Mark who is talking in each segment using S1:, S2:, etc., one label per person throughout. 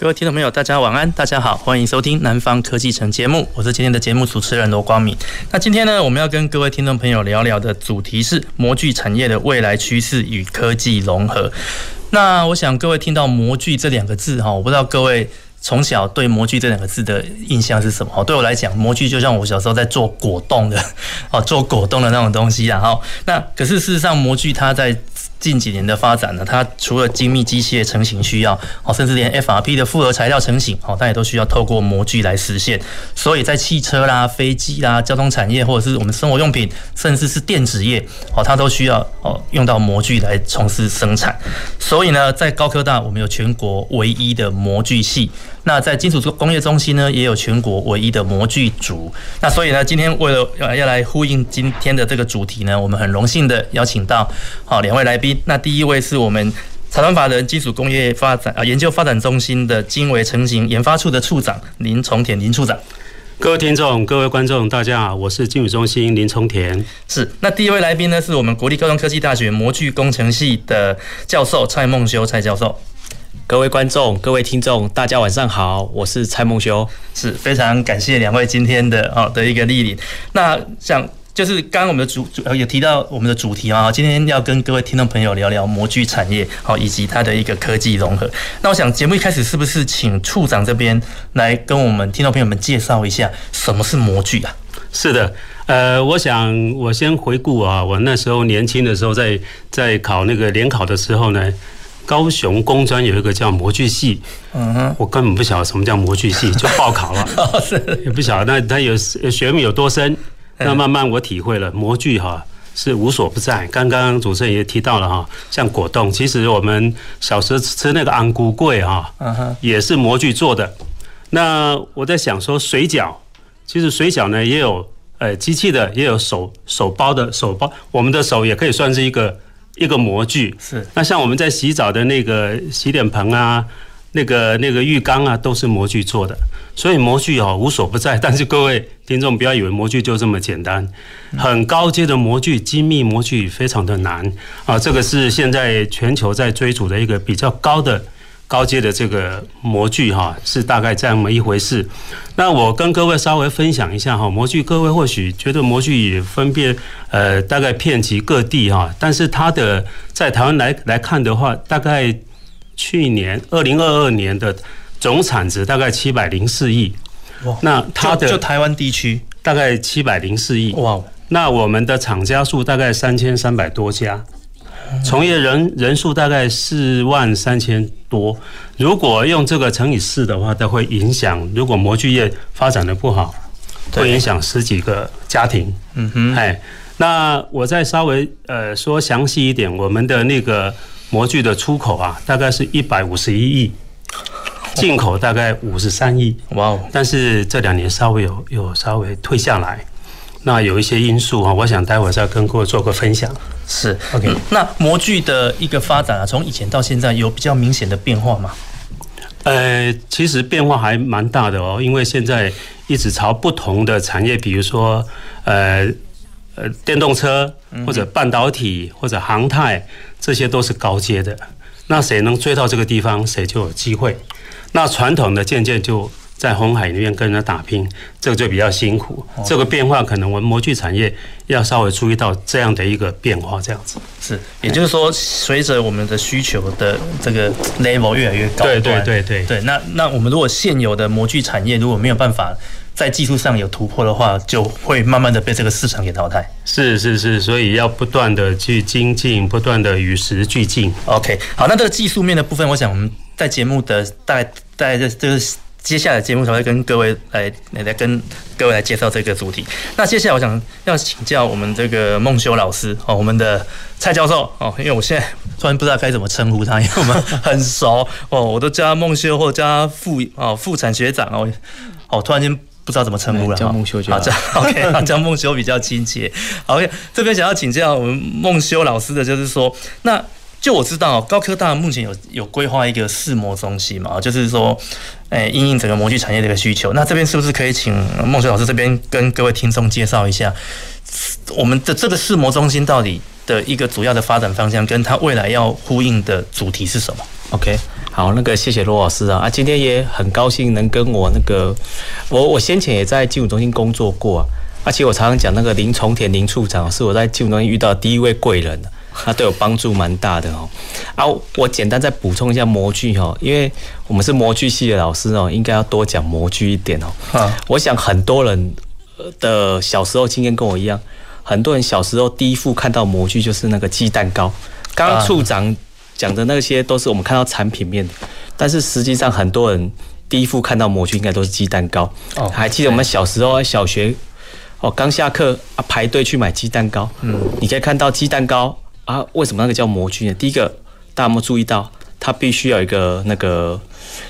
S1: 各位听众朋友，大家晚安，大家好，欢迎收听《南方科技城》节目，我是今天的节目主持人罗光敏。那今天呢，我们要跟各位听众朋友聊聊的主题是模具产业的未来趋势与科技融合。那我想各位听到“模具”这两个字哈，我不知道各位。从小对模具这两个字的印象是什么？对我来讲，模具就像我小时候在做果冻的，哦，做果冻的那种东西。然后，那可是事实上，模具它在近几年的发展呢，它除了精密机械成型需要，哦，甚至连 FRP 的复合材料成型，哦，它也都需要透过模具来实现。所以在汽车啦、飞机啦、交通产业，或者是我们生活用品，甚至是电子业，哦，它都需要哦用到模具来从事生产。所以呢，在高科大，我们有全国唯一的模具系。那在金属工业中心呢，也有全国唯一的模具组。那所以呢，今天为了要要来呼应今天的这个主题呢，我们很荣幸的邀请到好两位来宾。那第一位是我们财团法人金属工业发展啊研究发展中心的经纬成型研发处的处长林崇田林处长。
S2: 各位听众、各位观众，大家好，我是金属中心林崇田。
S1: 是。那第一位来宾呢，是我们国立高中科技大学模具工程系的教授蔡梦修蔡教授。
S3: 各位观众、各位听众，大家晚上好，我是蔡孟修，
S1: 是非常感谢两位今天的哦的一个莅临。那想就是刚刚我们的主主有提到我们的主题啊，今天要跟各位听众朋友聊聊模具产业，好以及它的一个科技融合。那我想节目一开始是不是请处长这边来跟我们听众朋友们介绍一下什么是模具啊？
S2: 是的，呃，我想我先回顾啊，我那时候年轻的时候在在考那个联考的时候呢。高雄工专有一个叫模具系，嗯哼，我根本不晓得什么叫模具系，就报考了，也不晓得那它有学问有多深。那慢慢我体会了，模具哈是无所不在。刚刚主持人也提到了哈，像果冻，其实我们小时候吃那个安菇桂哈，也是模具做的。那我在想说，水饺，其实水饺呢也有呃机器的，也有手手包的手包，我们的手也可以算是一个。一个模具是，那像我们在洗澡的那个洗脸盆啊，那个那个浴缸啊，都是模具做的。所以模具哦无所不在，但是各位听众不要以为模具就这么简单，很高阶的模具、精密模具非常的难啊。这个是现在全球在追逐的一个比较高的。高阶的这个模具哈，是大概这么一回事。那我跟各位稍微分享一下哈，模具各位或许觉得模具也分别呃大概遍及各地哈，但是它的在台湾来来看的话，大概去年二零二二年的总产值大概七百零四亿。哇，那它的
S1: 就台湾地区
S2: 大概七百零四亿。哇，那我们的厂家数大概三千三百多家。从业人人数大概四万三千多，如果用这个乘以四的话，它会影响。如果模具业发展的不好，会影响十几个家庭。嗯哼，哎，那我再稍微呃说详细一点，我们的那个模具的出口啊，大概是一百五十一亿，进口大概五十三亿。哇哦！但是这两年稍微有有稍微退下来。那有一些因素啊，我想待会再跟各位做个分享。
S1: 是，OK。那模具的一个发展啊，从以前到现在有比较明显的变化吗？
S2: 呃，其实变化还蛮大的哦，因为现在一直朝不同的产业，比如说呃呃电动车或者半导体或者航太，这些都是高阶的。那谁能追到这个地方，谁就有机会。那传统的渐渐就。在红海里面跟人家打拼，这个就比较辛苦。这个变化可能我们模具产业要稍微注意到这样的一个变化，这样子
S1: 是，也就是说，随着我们的需求的这个 level 越来越高，
S2: 对对对对
S1: 对。那那我们如果现有的模具产业如果没有办法在技术上有突破的话，就会慢慢的被这个市场给淘汰。
S2: 是是是，所以要不断的去精进，不断的与时俱进。
S1: OK，好，那这个技术面的部分，我想我们在节目的大概大概这这个。接下来节目才会跟各位来来来跟各位来介绍这个主题。那接下来我想要请教我们这个孟修老师哦，我们的蔡教授哦，因为我现在突然不知道该怎么称呼他，因为我们很熟哦，我都叫他孟修或者叫他副哦副产学长哦，哦突然间不知道怎么称呼了，
S3: 叫孟修就好。
S1: 好，OK，叫孟修比较亲切。OK，这边想要请教我们孟修老师的就是说，那就我知道高科大目前有有规划一个试模中心嘛，就是说，诶，因应整个模具产业的一个需求。那这边是不是可以请孟水老师这边跟各位听众介绍一下，我们的这个试模中心到底的一个主要的发展方向，跟它未来要呼应的主题是什么
S3: ？OK。好，那个谢谢罗老师啊啊，今天也很高兴能跟我那个，我我先前也在金融中心工作过，而且我常常讲那个林重田林处长是我在金融中心遇到第一位贵人，他对我帮助蛮大的哦。啊，我简单再补充一下模具哈，因为我们是模具系的老师哦，应该要多讲模具一点哦。啊，我想很多人的小时候经验跟我一样，很多人小时候第一副看到模具就是那个鸡蛋糕，刚刚处长。讲的那些都是我们看到产品面的，但是实际上很多人第一副看到模具应该都是鸡蛋糕。哦，还记得我们小时候小学哦，刚下课啊排队去买鸡蛋糕。嗯，你可以看到鸡蛋糕啊，为什么那个叫模具呢？第一个，大家有没有注意到，它必须有一个那个，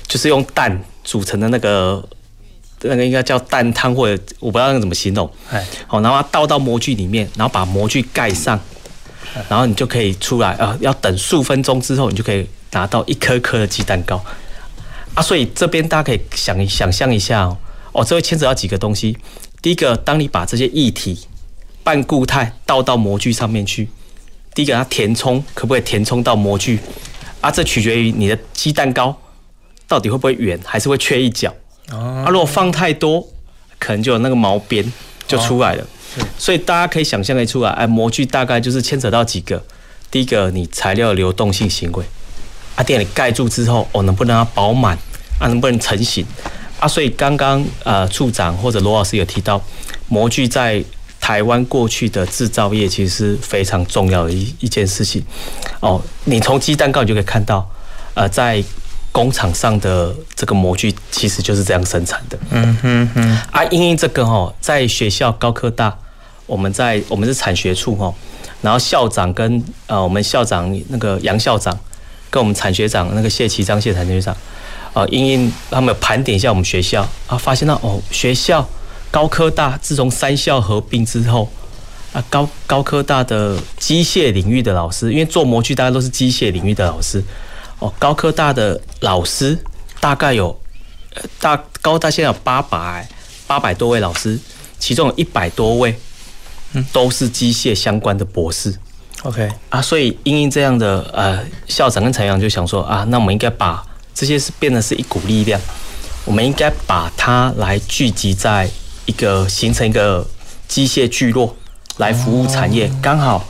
S3: 就是用蛋组成的那个，那个应该叫蛋汤，或者我不知道那个怎么形容。哎，好，然后它倒到模具里面，然后把模具盖上。然后你就可以出来啊，要等数分钟之后，你就可以拿到一颗颗的鸡蛋糕啊。所以这边大家可以想想象一下哦，哦，这会牵扯到几个东西。第一个，当你把这些液体半固态倒到模具上面去，第一个它填充可不可以填充到模具啊？这取决于你的鸡蛋糕到底会不会圆，还是会缺一角啊？如果放太多，可能就有那个毛边就出来了。所以大家可以想象得出来，哎，模具大概就是牵扯到几个。第一个，你材料流动性行为，啊，店里盖住之后，哦，能不能让它饱满，啊，能不能成型，啊，所以刚刚呃处长或者罗老师有提到，模具在台湾过去的制造业其实是非常重要的一一件事情。哦，你从鸡蛋糕你就可以看到，呃，在工厂上的这个模具其实就是这样生产的。嗯哼哼。啊，因为这个哦，在学校高科大。我们在我们是产学处哈，然后校长跟呃我们校长那个杨校长跟我们产学长那个谢其章谢产学长，呃，英英他们盘点一下我们学校啊，发现到哦学校高科大自从三校合并之后啊，高高科大的机械领域的老师，因为做模具大家都是机械领域的老师哦，高科大的老师大概有呃大高大现在有八百八百多位老师，其中有一百多位。嗯，都是机械相关的博士，OK 啊，所以因应这样的呃，校长跟陈阳就想说啊，那我们应该把这些是变得是一股力量，我们应该把它来聚集在一个形成一个机械聚落来服务产业，刚好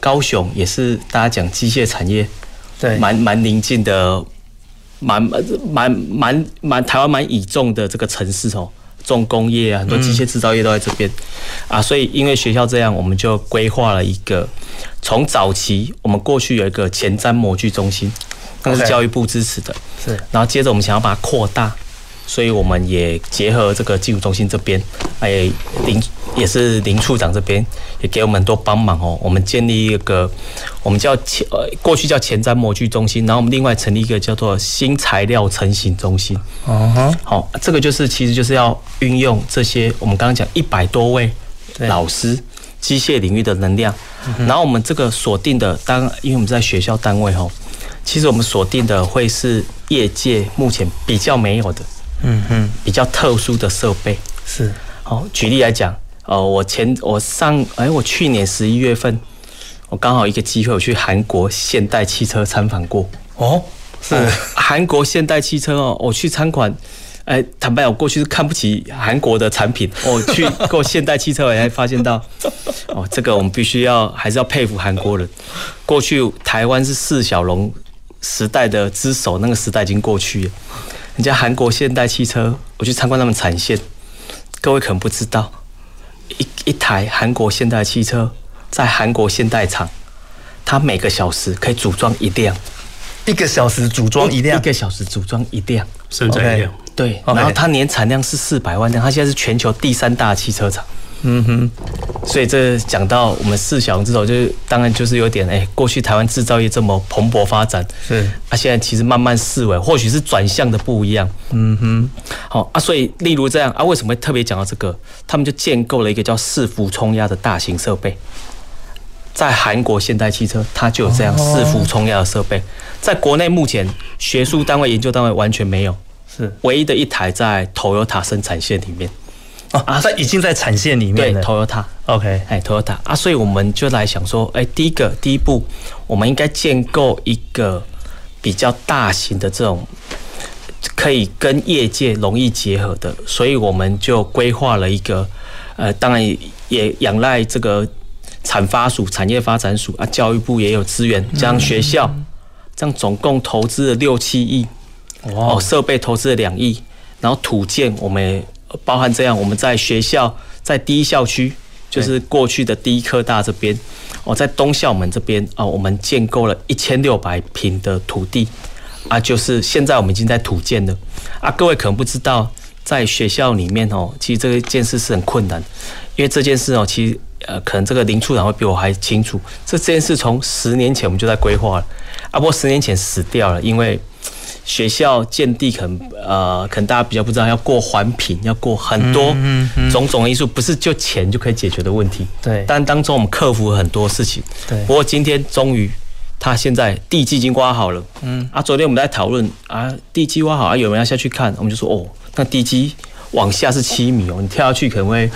S3: 高雄也是大家讲机械产业，对，蛮蛮宁静的，蛮蛮蛮蛮台湾蛮倚重的这个城市哦。重工业啊，很多机械制造业都在这边啊，所以因为学校这样，我们就规划了一个从早期，我们过去有一个前瞻模具中心，那是教育部支持的，是，然后接着我们想要把它扩大。所以我们也结合这个技术中心这边，哎，林也是林处长这边也给我们多帮忙哦。我们建立一个，我们叫前呃过去叫前瞻模具中心，然后我们另外成立一个叫做新材料成型中心。哦哈，好，这个就是其实就是要运用这些我们刚刚讲一百多位老师机械领域的能量，然后我们这个锁定的当，因为我们在学校单位哈，其实我们锁定的会是业界目前比较没有的。嗯哼，比较特殊的设备是。好，举例来讲，呃，我前我上哎、欸，我去年十一月份，我刚好一个机会，我去韩国现代汽车参访过。哦，是韩国现代汽车哦，我去参观，哎、欸，坦白我过去是看不起韩国的产品，我去过现代汽车，我才发现到，哦，这个我们必须要还是要佩服韩国人。过去台湾是四小龙时代的之首，那个时代已经过去了。人家韩国现代汽车，我去参观他们产线，各位可能不知道，一一台韩国现代汽车在韩国现代厂，它每个小时可以组装一辆，
S1: 一个小时组装一辆，
S3: 一个小时组装一辆，
S2: 生产一辆，
S3: 对，然后它年产量是四百万辆，它现在是全球第三大汽车厂。嗯哼，所以这讲到我们四小龙之头，就是当然就是有点哎，过去台湾制造业这么蓬勃发展，
S1: 是
S3: 啊，现在其实慢慢思维，或许是转向的不一样。嗯哼，好啊，所以例如这样啊，为什么会特别讲到这个？他们就建构了一个叫四幅冲压的大型设备，在韩国现代汽车，它就有这样四幅冲压的设备，在国内目前学术单位、研究单位完全没有，是唯一的一台在 Toyota 生产线里面。
S1: 啊，在已经在产线里面
S3: 对，Toyota，OK，哎，Toyota。啊，所以我们就来想说，哎，第一个第一步，我们应该建构一个比较大型的这种可以跟业界容易结合的，所以我们就规划了一个，呃，当然也仰赖这个产发署、产业发展署啊，教育部也有资源，这样学校这样总共投资了六七亿，哦，设备投资了两亿，然后土建我们。包含这样，我们在学校在第一校区，就是过去的第一科大这边，哦，在东校门这边啊，我们建构了一千六百平的土地啊，就是现在我们已经在土建了啊。各位可能不知道，在学校里面哦，其实这件事是很困难，因为这件事哦，其实呃，可能这个林处长会比我还清楚。这这件事从十年前我们就在规划了啊，不过十年前死掉了，因为。学校建地可能呃，可能大家比较不知道，要过环评，要过很多种种因素，不是就钱就可以解决的问题。对，但当中我们克服了很多事情。对，不过今天终于，他现在地基已经挖好了。嗯，啊，昨天我们在讨论啊，地基挖好啊，有人要下去看，我们就说哦，那地基。往下是七米哦，你跳下去可能会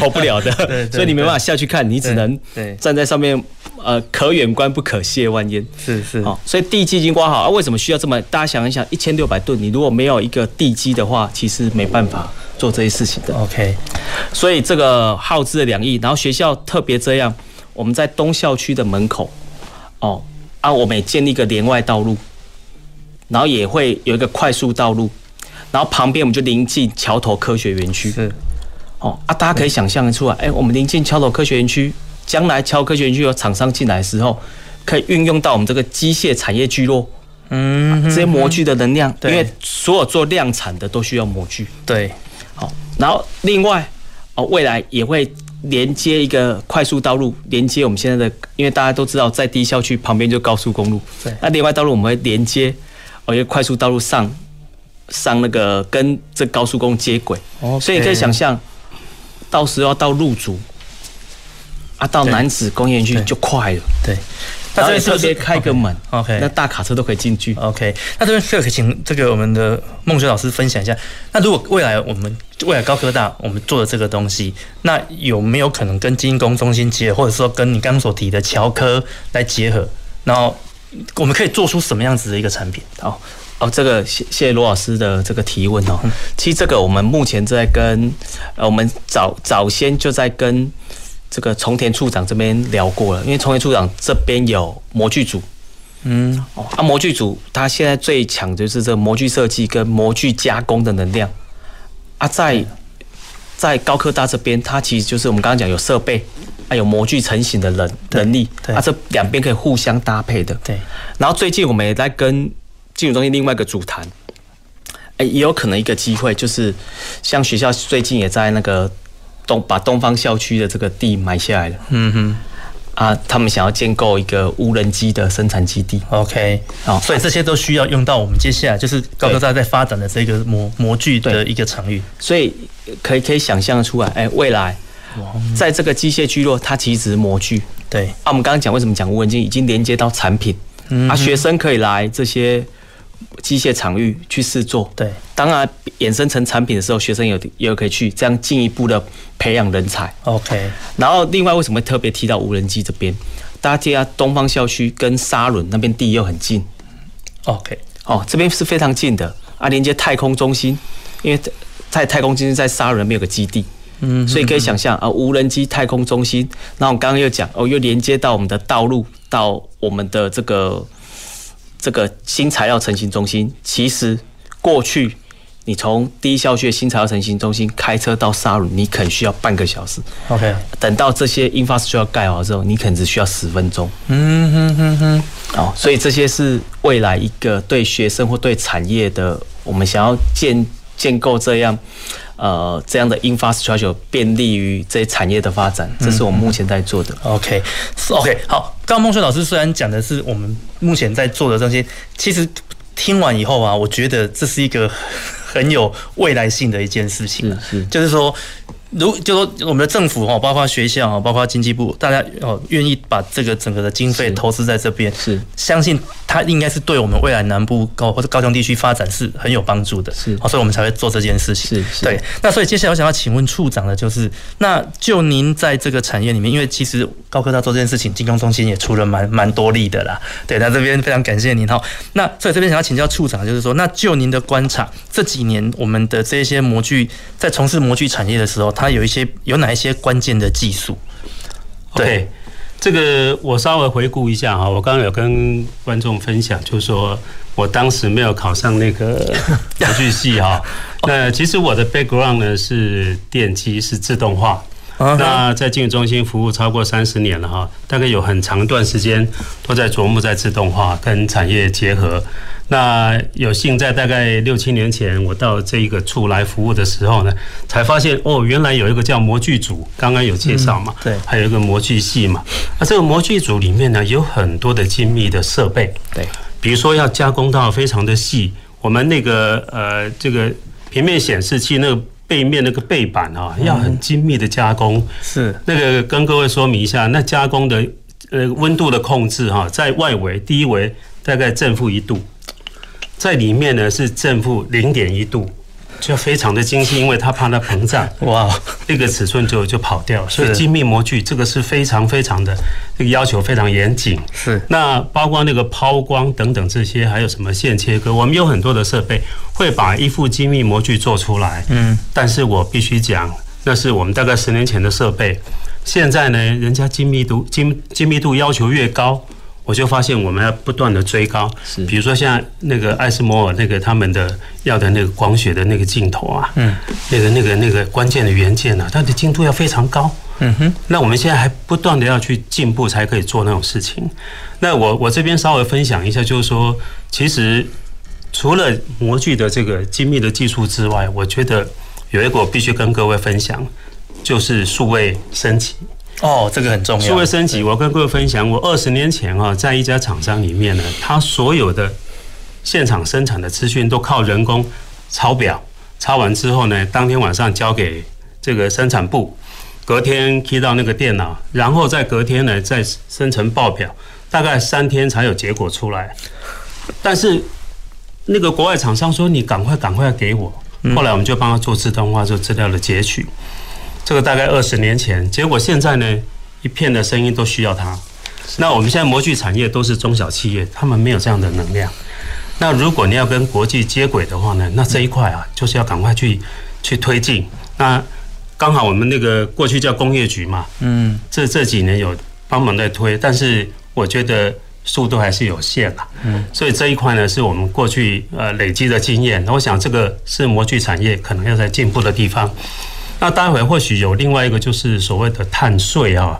S3: 跑 不了的，所以你没办法下去看，你只能站在上面，呃，可远观不可亵玩焉。是是，好，所以地基已经挖好啊。为什么需要这么？大家想一想，一千六百吨，你如果没有一个地基的话，其实没办法做这些事情的。OK，所以这个耗资了两亿，然后学校特别这样，我们在东校区的门口，哦啊，我们也建立一个连外道路，然后也会有一个快速道路。然后旁边我们就临近桥头科学园区，是。哦啊，大家可以想象得出来，哎，我们临近桥头科学园区，将来桥头科学园区有厂商进来的时候，可以运用到我们这个机械产业聚落，嗯，这些模具的能量，因为所有做量产的都需要模具，对，好，然后另外哦，未来也会连接一个快速道路，连接我们现在的，因为大家都知道，在第一校区旁边就高速公路，对，那另外道路我们会连接哦一个快速道路上。上那个跟这高速公路接轨，Okay. 所以你可以想象，到时候要到入竹啊，到南子工业园区就快了。对，那这边特别开个门，OK，那大卡车都可以进去。OK，那这边可以请这个我们的孟学老师分享一下。那如果未来我们未来高科大我们做的这个东西，那有没有可能跟精工中心结合，或者说跟你刚刚所提的侨科来结合？然后我们可以做出什么样子的一个产品？好。哦，这个谢谢罗老师的这个提问哦。其实这个我们目前在跟呃，我们早早先就在跟这个重田处长这边聊过了，因为重田处长这边有模具组，嗯，哦，啊，模具组他现在最强就是这个模具设计跟模具加工的能量啊，在在高科大这边，它其实就是我们刚刚讲有设备，还有模具成型的能能力，啊，这两边可以互相搭配的。对，然后最近我们也在跟。金融中心另外一个主坛，哎，也有可能一个机会，就是像学校最近也在那个东把东方校区的这个地买下来了。嗯哼，啊，他们想要建构一个无人机的生产基地。OK，好，所以这些都需要用到我们接下来就是高科大在发展的这个模模具的一个场域。所以可以可以想象出来，哎，未来在这个机械聚落，它其实模具。对，啊，我们刚刚讲为什么讲无人机已经连接到产品，啊，学生可以来这些。机械场域去试做，对，当然衍生成产品的时候，学生有也有可以去这样进一步的培养人才。OK，然后另外为什么特别提到无人机这边？大家记得东方校区跟沙伦那边地又很近。OK，哦，这边是非常近的啊，连接太空中心，因为在太空中心在沙伦那边有个基地，嗯，所以可以想象啊，无人机太空中心。那我刚刚又讲哦，又连接到我们的道路，到我们的这个。这个新材料成型中心，其实过去你从第一校区新材料成型中心开车到沙仑，你可能需要半个小时。OK，等到这些 infrastructure 盖好之后，你可能只需要十分钟。嗯哼哼哼。哦，所以这些是未来一个对学生或对产业的，我们想要建建构这样呃这样的 infrastructure，便利于这些产业的发展。这是我们目前在做的。
S1: 嗯、OK OK，好。刚刚孟轩老师虽然讲的是我们目前在做的这些，其实听完以后啊，我觉得这是一个很有未来性的一件事情。
S3: 是是，
S1: 就是说。如就说我们的政府哈，包括学校哈，包括经济部，大家哦愿意把这个整个的经费投资在这边，
S3: 是
S1: 相信它应该是对我们未来南部高或者高雄地区发展是很有帮助的，
S3: 是，
S1: 所以我们才会做这件事情。
S3: 是是，
S1: 对。那所以接下来我想要请问处长的就是，那就您在这个产业里面，因为其实高科大做这件事情，金融中心也出了蛮蛮多力的啦。对，那这边非常感谢您哈。那所以这边想要请教处长，就是说，那就您的观察，这几年我们的这些模具在从事模具产业的时候，它有一些有哪一些关键的技术？
S2: 对，这个我稍微回顾一下哈，我刚刚有跟观众分享，就是说我当时没有考上那个 模具系哈。那其实我的 background 呢是电机，是自动化。那在金融中心服务超过三十年了哈，大概有很长一段时间都在琢磨在自动化跟产业结合。那有幸在大概六七年前，我到这一个处来服务的时候呢，才发现哦，原来有一个叫模具组，刚刚有介绍嘛，
S1: 对，
S2: 还有一个模具系嘛。那这个模具组里面呢，有很多的精密的设备，
S1: 对，
S2: 比如说要加工到非常的细，我们那个呃这个平面显示器那个。背面那个背板啊，要很精密的加工。
S1: 是
S2: 那个跟各位说明一下，那加工的呃温度的控制哈，在外围第一围大概正负一度，在里面呢是正负零点一度。就非常的精细，因为它怕它膨胀，哇，那个尺寸就就跑掉。所以精密模具这个是非常非常的这个要求非常严谨。
S1: 是，
S2: 那包括那个抛光等等这些，还有什么线切割，我们有很多的设备会把一副精密模具做出来。嗯，但是我必须讲，那是我们大概十年前的设备。现在呢，人家精密度精精密度要求越高。我就发现我们要不断的追高，是，比如说像那个艾斯摩尔那个他们的要的那个光学的那个镜头啊，嗯，那个那个那个关键的元件啊，它的精度要非常高，嗯哼，那我们现在还不断的要去进步，才可以做那种事情。那我我这边稍微分享一下，就是说，其实除了模具的这个精密的技术之外，我觉得有一个我必须跟各位分享，就是数位升级。
S1: 哦，这个很重要。
S2: 数位升级，我跟各位分享，我二十年前啊，在一家厂商里面呢，他所有的现场生产的资讯都靠人工抄表，抄完之后呢，当天晚上交给这个生产部，隔天贴到那个电脑，然后再隔天呢再生成报表，大概三天才有结果出来。但是那个国外厂商说，你赶快赶快给我，后来我们就帮他做自动化，做资料的截取。这个大概二十年前，结果现在呢，一片的声音都需要它。那我们现在模具产业都是中小企业，他们没有这样的能量。那如果你要跟国际接轨的话呢，那这一块啊，就是要赶快去去推进。那刚好我们那个过去叫工业局嘛，嗯，这这几年有帮忙在推，但是我觉得速度还是有限啊。嗯，所以这一块呢，是我们过去呃累积的经验。那我想这个是模具产业可能要在进步的地方。那待会或许有另外一个，就是所谓的碳税啊。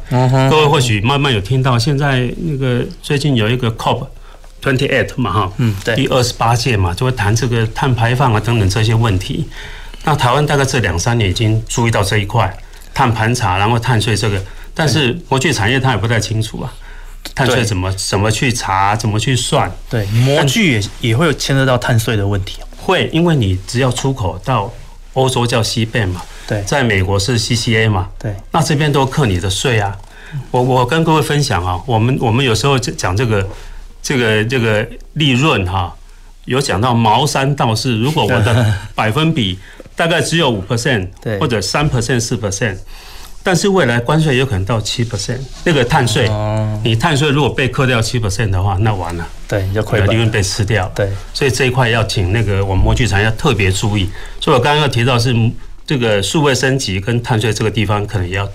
S2: 各位或许慢慢有听到，现在那个最近有一个 COP twenty eight 嘛，哈，嗯，对，第二十八届嘛，就会谈这个碳排放啊等等这些问题。那台湾大概这两三年已经注意到这一块碳盘查，然后碳税这个，但是模具产业它也不太清楚啊，碳税怎么怎么去查，怎么去算？
S1: 对，模具也也会有牵涉到碳税的问题。
S2: 会，因为你只要出口到欧洲叫 CBAM 嘛。
S1: 对，
S2: 在美国是 CCA 嘛？
S1: 对，
S2: 那这边都扣你的税啊。我我跟各位分享啊，我们我们有时候讲这个这个这个利润哈，有讲到毛三到四，如果我的 百分比大概只有五 percent，对，或者三 percent 四 percent，但是未来关税有可能到七 percent，那个碳税，你碳税如果被扣掉七 percent 的话，那完了，
S1: 对，你就亏了，
S2: 利润被吃掉。
S1: 对，
S2: 所以这一块要请那个我们模具厂要特别注意。所以我刚刚要提到是。这个数位升级跟碳税这个地方，可能也要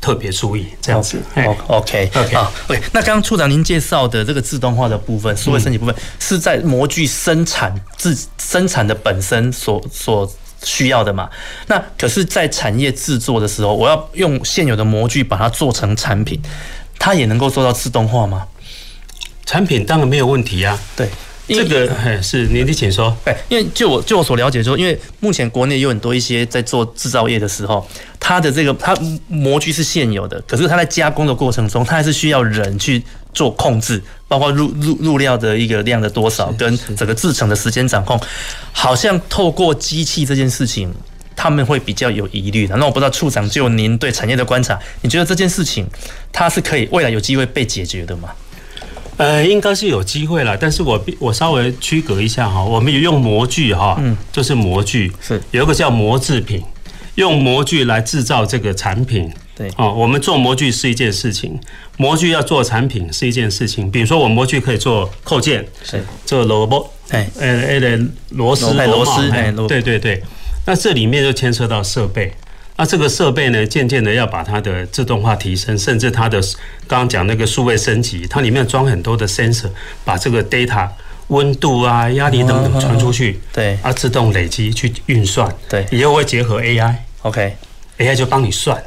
S2: 特别注意这样子。
S1: OK OK 好 OK。那刚刚处长您介绍的这个自动化的部分，数位升级部分，是在模具生产自生产的本身所所需要的嘛？那可是，在产业制作的时候，我要用现有的模具把它做成产品，它也能够做到自动化吗？
S2: 产品当然没有问题呀。
S1: 对。
S2: 这个是您的，请说。
S1: 哎，因为就我就我所了解说，因为目前国内有很多一些在做制造业的时候，它的这个它模具是现有的，可是它在加工的过程中，它还是需要人去做控制，包括入入入料的一个量的多少，跟整个制成的时间掌控，好像透过机器这件事情，他们会比较有疑虑的。那我不知道处长就您对产业的观察，你觉得这件事情它是可以未来有机会被解决的吗？
S2: 呃，应该是有机会了，但是我我稍微区隔一下哈，我们有用模具哈，嗯，就是模具是。有一个叫模制品，用模具来制造这个产品，对，哦，我们做模具是一件事情，模具要做产品是一件事情，比如说我模具可以做扣件，是。做螺帽，哎，呃，呃，螺丝，螺丝，哎，对对对，那这里面就牵涉到设备。那这个设备呢，渐渐的要把它的自动化提升，甚至它的刚刚讲那个数位升级，它里面装很多的 sensor，把这个 data 温度啊、压力等等传出去，对，啊，自动累积去运算，对，以后会结合 AI，OK，AI 就帮你算，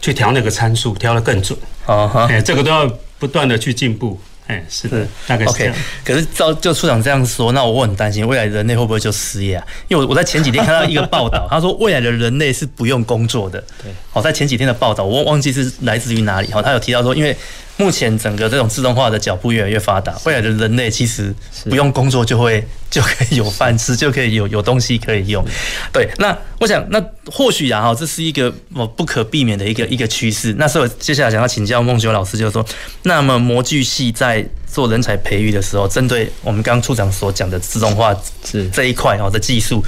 S2: 去调那个参数，调得更准，哦，哎，这个都要不断的去进步。哎，是的，大概是。Okay, 可是照就处长这样说，那我很担心未来人类会不会就失业啊？因为我我在前几天看到一个报道，他说未来的人类是不用工作的。对，好，在前几天的报道，我忘记是来自于哪里。好，他有提到说，因为。目前整个这种自动化的脚步越来越发达，未来的人类其实不用工作就会 就可以有饭吃，就可以有有东西可以用。对，那我想那或许啊哈，这是一个我不可避免的一个一个趋势。那所以我接下来想要请教孟修老师，就是说，那么模具系在做人才培育的时候，针对我们刚刚处长所讲的自动化是这一块哦的技术，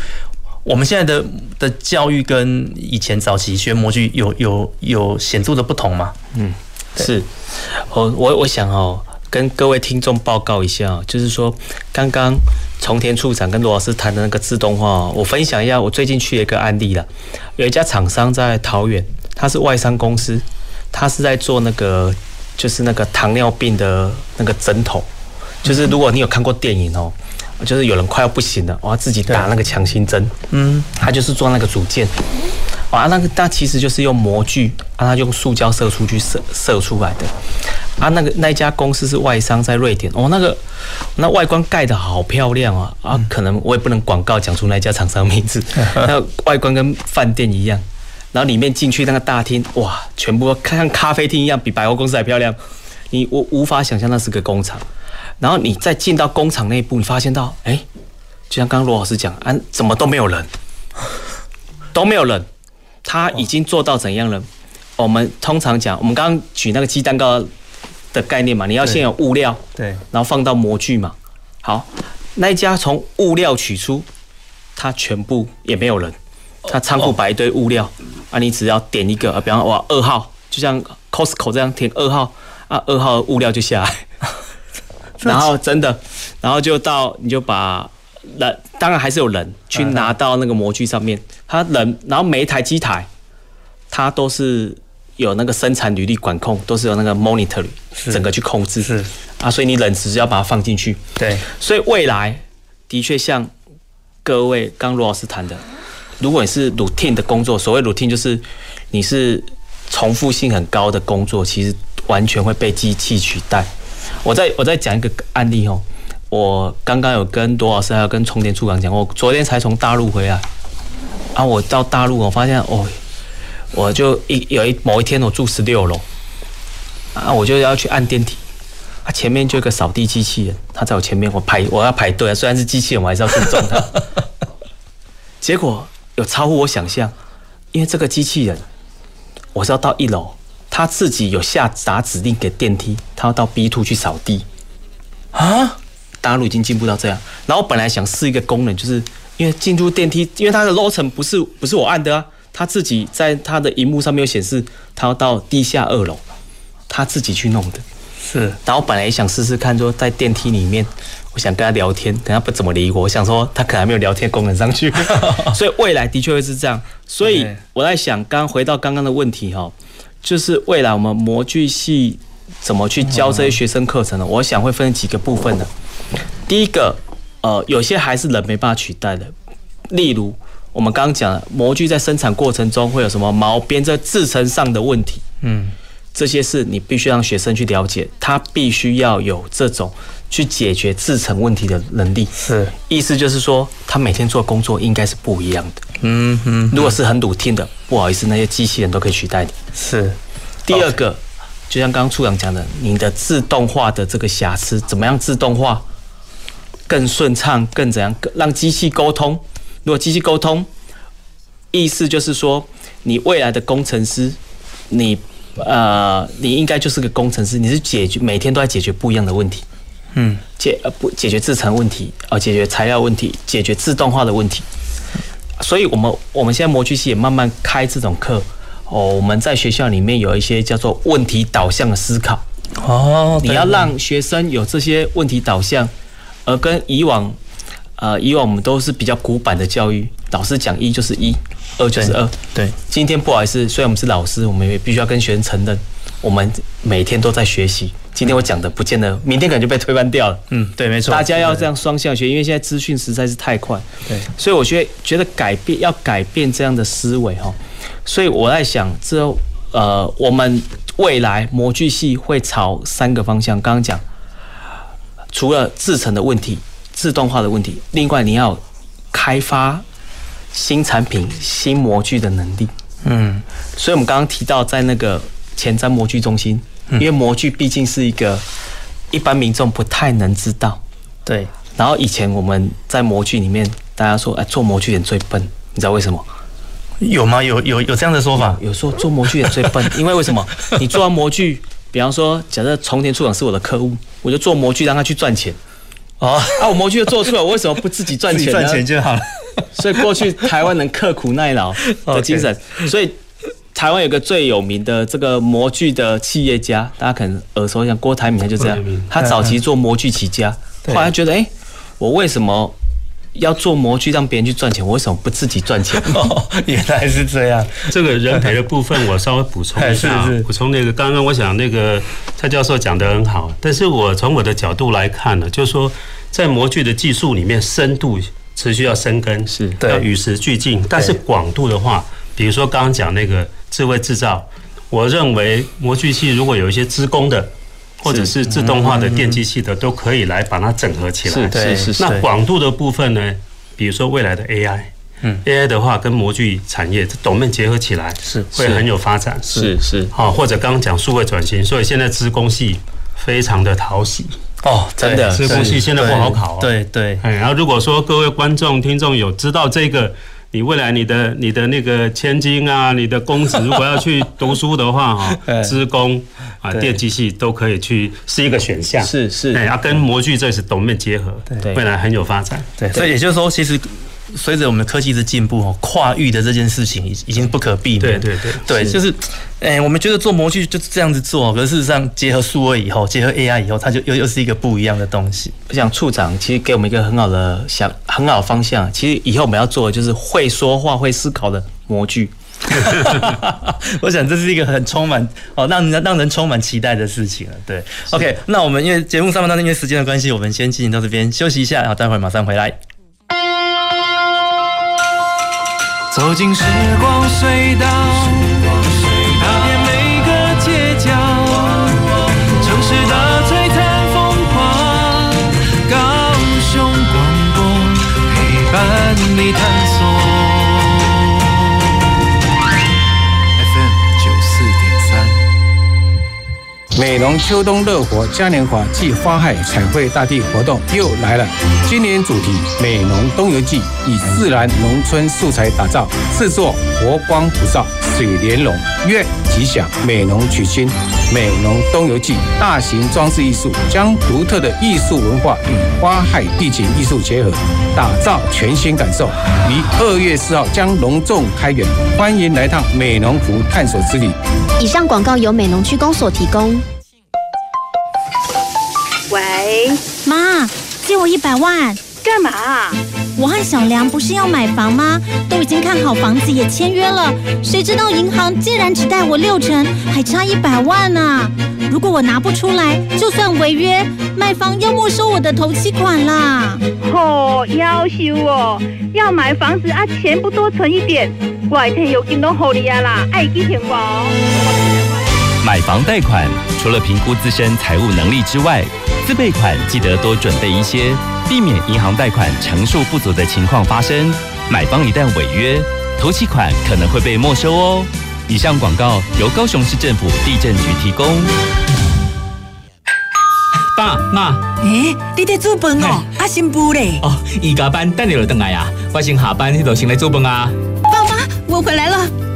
S2: 我们现在的的教育跟以前早期学模具有有有显著的不同吗？嗯。
S3: 是，我我我想哦，跟各位听众报告一下，就是说，刚刚从田处长跟罗老师谈的那个自动化，我分享一下我最近去的一个案例了。有一家厂商在桃园，他是外商公司，他是在做那个就是那个糖尿病的那个针头，就是如果你有看过电影哦，就是有人快要不行了，我要自己打那个强心针，嗯，他就是做那个组件。啊，那个那其实就是用模具，啊，他用塑胶射出去射射出来的。啊，那个那家公司是外商，在瑞典。哦，那个那外观盖的好漂亮啊！啊，可能我也不能广告讲出那家厂商名字。那外观跟饭店一样，然后里面进去那个大厅，哇，全部看像咖啡厅一样，比百货公司还漂亮。你我无法想象那是个工厂。然后你再进到工厂内部，你发现到，哎，就像刚刚罗老师讲，啊，怎么都没有人，都没有人。他已经做到怎样了？我们通常讲，我们刚刚举那个鸡蛋糕的概念嘛，你要先有物料，对，然后放到模具嘛。好，那一家从物料取出，他全部也没有人，他仓库摆一堆物料，啊，你只要点一个，啊，比方哇二号，就像 Costco 这样填二号，啊，二号的物料就下来，然后真的，然后就到你就把。人当然还是有人去拿到那个模具上面，他人，然后每一台机台，它都是有那个生产履历管控，都是有那个 monitor 整个去控制，是啊，所以你冷只是要把它放进去，对，所以未来的确像各位刚罗老师谈的，如果你是 routine 的工作，所谓 routine 就是你是重复性很高的工作，其实完全会被机器取代。我再我再讲一个案例哦。我刚刚有跟罗老师还有跟充电处长讲，我昨天才从大陆回来，啊，我到大陆我发现哦，我就一有一某一天我住十六楼，啊，我就要去按电梯，啊，前面就一个扫地机器人，他在我前面，我排我要排队啊，虽然是机器人，我还是要尊重他。结果有超乎我想象，因为这个机器人，我是要到一楼，他自己有下达指令给电梯，他要到 B two 去扫地啊。大陆已经进步到这样，然后我本来想试一个功能，就是因为进入电梯，因为它的楼层不是不是我按的啊，他自己在他的荧幕上面有显示，他要到地下二楼，他自己去弄的。是，然后我本来也想试试看，说在电梯里面，我想跟他聊天，等他不怎么理我，我想说他可能还没有聊天功能上去，所以未来的确会是这样。所以我在想，刚回到刚刚的问题哈，就是未来我们模具系怎么去教这些学生课程呢？我想会分几个部分的。第一个，呃，有些还是人没办法取代的，例如我们刚刚讲的模具在生产过程中会有什么毛边在制成上的问题，嗯，这些是你必须让学生去了解，他必须要有这种去解决制成问题的能力。
S1: 是，
S3: 意思就是说，他每天做工作应该是不一样的。
S1: 嗯哼，
S3: 如果是很 routine 的，不好意思，那些机器人都可以取代你。
S1: 是。
S3: 第二个，就像刚刚处长讲的，你的自动化的这个瑕疵，怎么样自动化更顺畅，更怎样，让机器沟通？如果机器沟通，意思就是说，你未来的工程师，你呃，你应该就是个工程师，你是解决每天都在解决不一样的问题。嗯，解呃不解决制成问题，呃解决材料问题，解决自动化的问题。所以我们我们现在模具系也慢慢开这种课哦。我们在学校里面有一些叫做问题导向的思考哦。你要让学生有这些问题导向，而跟以往呃以往我们都是比较古板的教育，老师讲一就是一，二就是二。对，今天不好意思，虽然我们是老师，我们也必须要跟学生承认，我们每天都在学习。今天我讲的不见得，明天可能就被推翻掉了。嗯，对，没错。大家要这样双向学，因为现在资讯实在是太快。对，所以我觉得觉得改变要改变这样的思维哈。所以我在想，这呃，我们未来模具系会朝三个方向。刚刚讲，除了制成的问题、自动化的问题，另外你要开发新产品、新模具的能力。嗯，所以我们刚刚提到在那个前瞻模具中心。因为模具毕竟是一个一般民众不太能知道，对。然后以前我们在模具里面，大家说，哎，做模具人最笨，你知道为什么？
S1: 有吗？有有有这样的说法？
S3: 有说做模具人最笨，因为为什么？你做完模具，比方说，假设重田处长是我的客户，我就做模具让他去赚钱。哦，啊，我模具做出来，我为什么不自己赚钱呢？
S1: 赚钱就好了。
S3: 所以过去台湾人刻苦耐劳的 精神，所以。台湾有个最有名的这个模具的企业家，大家可能耳熟，像郭台铭，他就这样。他早期做模具起家，后来觉得，哎，我为什么要做模具让别人去赚钱？我为什么不自己赚钱？
S1: 哦，原来是这样。
S2: 这个人赔的部分，我稍微补充一下。补充那个，刚刚我想那个蔡教授讲得很好，但是我从我的角度来看呢，就是说，在模具的技术里面，深度持续要深耕，是要与时俱进。但是广度的话，比如说刚刚讲那个。智慧制造，我认为模具系如果有一些资工的，或者是自动化的电机系的，都可以来把它整合起来。是是是。那广度的部分呢？比如说未来的 AI，嗯，AI 的话跟模具产业这斗面结合起来，是会很有发展。是是。好，或者刚刚讲数位转型，所以现在资工系非常的讨喜。
S1: 哦，真的，
S2: 资工系现在不好考。
S1: 对对。
S2: 然后如果说各位观众听众有知道这个。你未来你的你的那个千金啊，你的公子 如果要去读书的话哈，资工啊电机系都可以去是一个选项。是是，哎，要跟模具这是懂面结合，对，未来很有发展。
S1: 对，所以也就是说，其实。随着我们的科技的进步，哦，跨域的这件事情已已经不可避免。对对对，对，就是，哎，我们觉得做模具就是这样子做，可是事实上结合数位以后，结合 AI 以后，它就又又是一个不一样的东西。我想处长其实给我们一个很好的想很好的方向，其实以后我们要做的就是会说话、会思考的模具。我想这是一个很充满哦，让人让人充满期待的事情了。对，OK，那我们因为节目上半段因为时间的关系，我们先进行到这边休息一下，然后待会儿马上回来。走进时光隧道，
S4: 美农秋冬乐活嘉年华暨花海彩绘大地活动又来了，今年主题美农冬游季，以自然农村素材打造，制作活光普照水帘龙，愿吉祥，美农娶亲，美农冬游季大型装置艺术将独特的艺术文化与花海地景艺术结合，打造全新感受。于二月四号将隆重开园，欢迎来趟美浓湖探索之旅。
S5: 以上广告由美农区公所提供。
S6: 喂，
S5: 妈，借我一百万，
S6: 干嘛？
S5: 我和小梁不是要买房吗？都已经看好房子，也签约了。谁知道银行竟然只贷我六成，还差一百万呢、啊！如果我拿不出来，就算违约，卖方要没收我的头期款啦。
S6: 哦，要求哦，要买房子啊，钱不多存一点，外天有金都好利啊啦，爱记钱包。
S7: 买房贷款除了评估自身财务能力之外，自备款记得多准备一些，避免银行贷款成数不足的情况发生。买方一旦违约，头期款可能会被没收哦。以上广告由高雄市政府地震局提供。
S8: 爸妈，
S9: 诶，你在做饭哦？阿新妇嘞？
S8: 哦，伊加班等你就回来啊。我先下班，你就先来做饭啊。
S9: 爸妈，我回来了。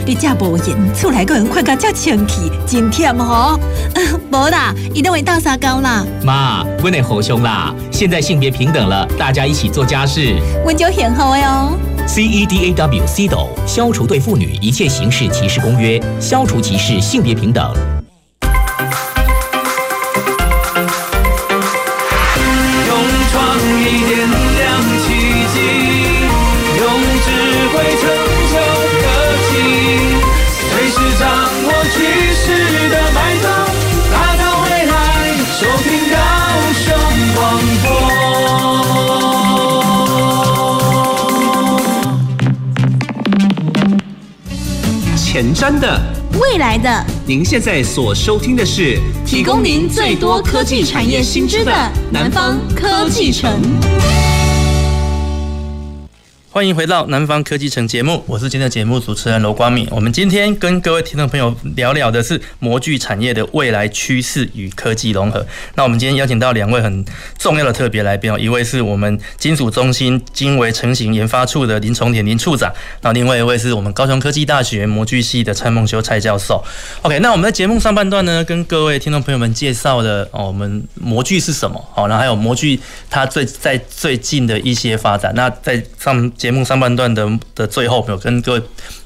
S9: 哦，你这无闲，出来个人看甲这清气，真忝吼。无啦，伊都会倒沙胶啦。
S8: 妈，阮的互相啦，现在性别平等了，大家一起做家事。
S9: 阮就很好的哦。
S8: C E D A W CEDAW 消除对妇女一切形式歧视公约，消除歧视，性别平等。
S10: 前瞻的，
S5: 未来的，
S10: 您现在所收听的是
S5: 提供您最多科技产业新知的南方科技城。
S1: 欢迎回到南方科技城节目，我是今天的节目主持人罗光敏。我们今天跟各位听众朋友聊聊的是模具产业的未来趋势与科技融合。那我们今天邀请到两位很重要的特别来宾哦，一位是我们金属中心精微成型研发处的林崇田林处长，那另外一位是我们高雄科技大学模具系的蔡孟修蔡教授。OK，那我们在节目上半段呢，跟各位听众朋友们介绍的哦，我们模具是什么？好，然后还有模具它最在最近的一些发展。那在上。节目上半段的的最后，有跟各位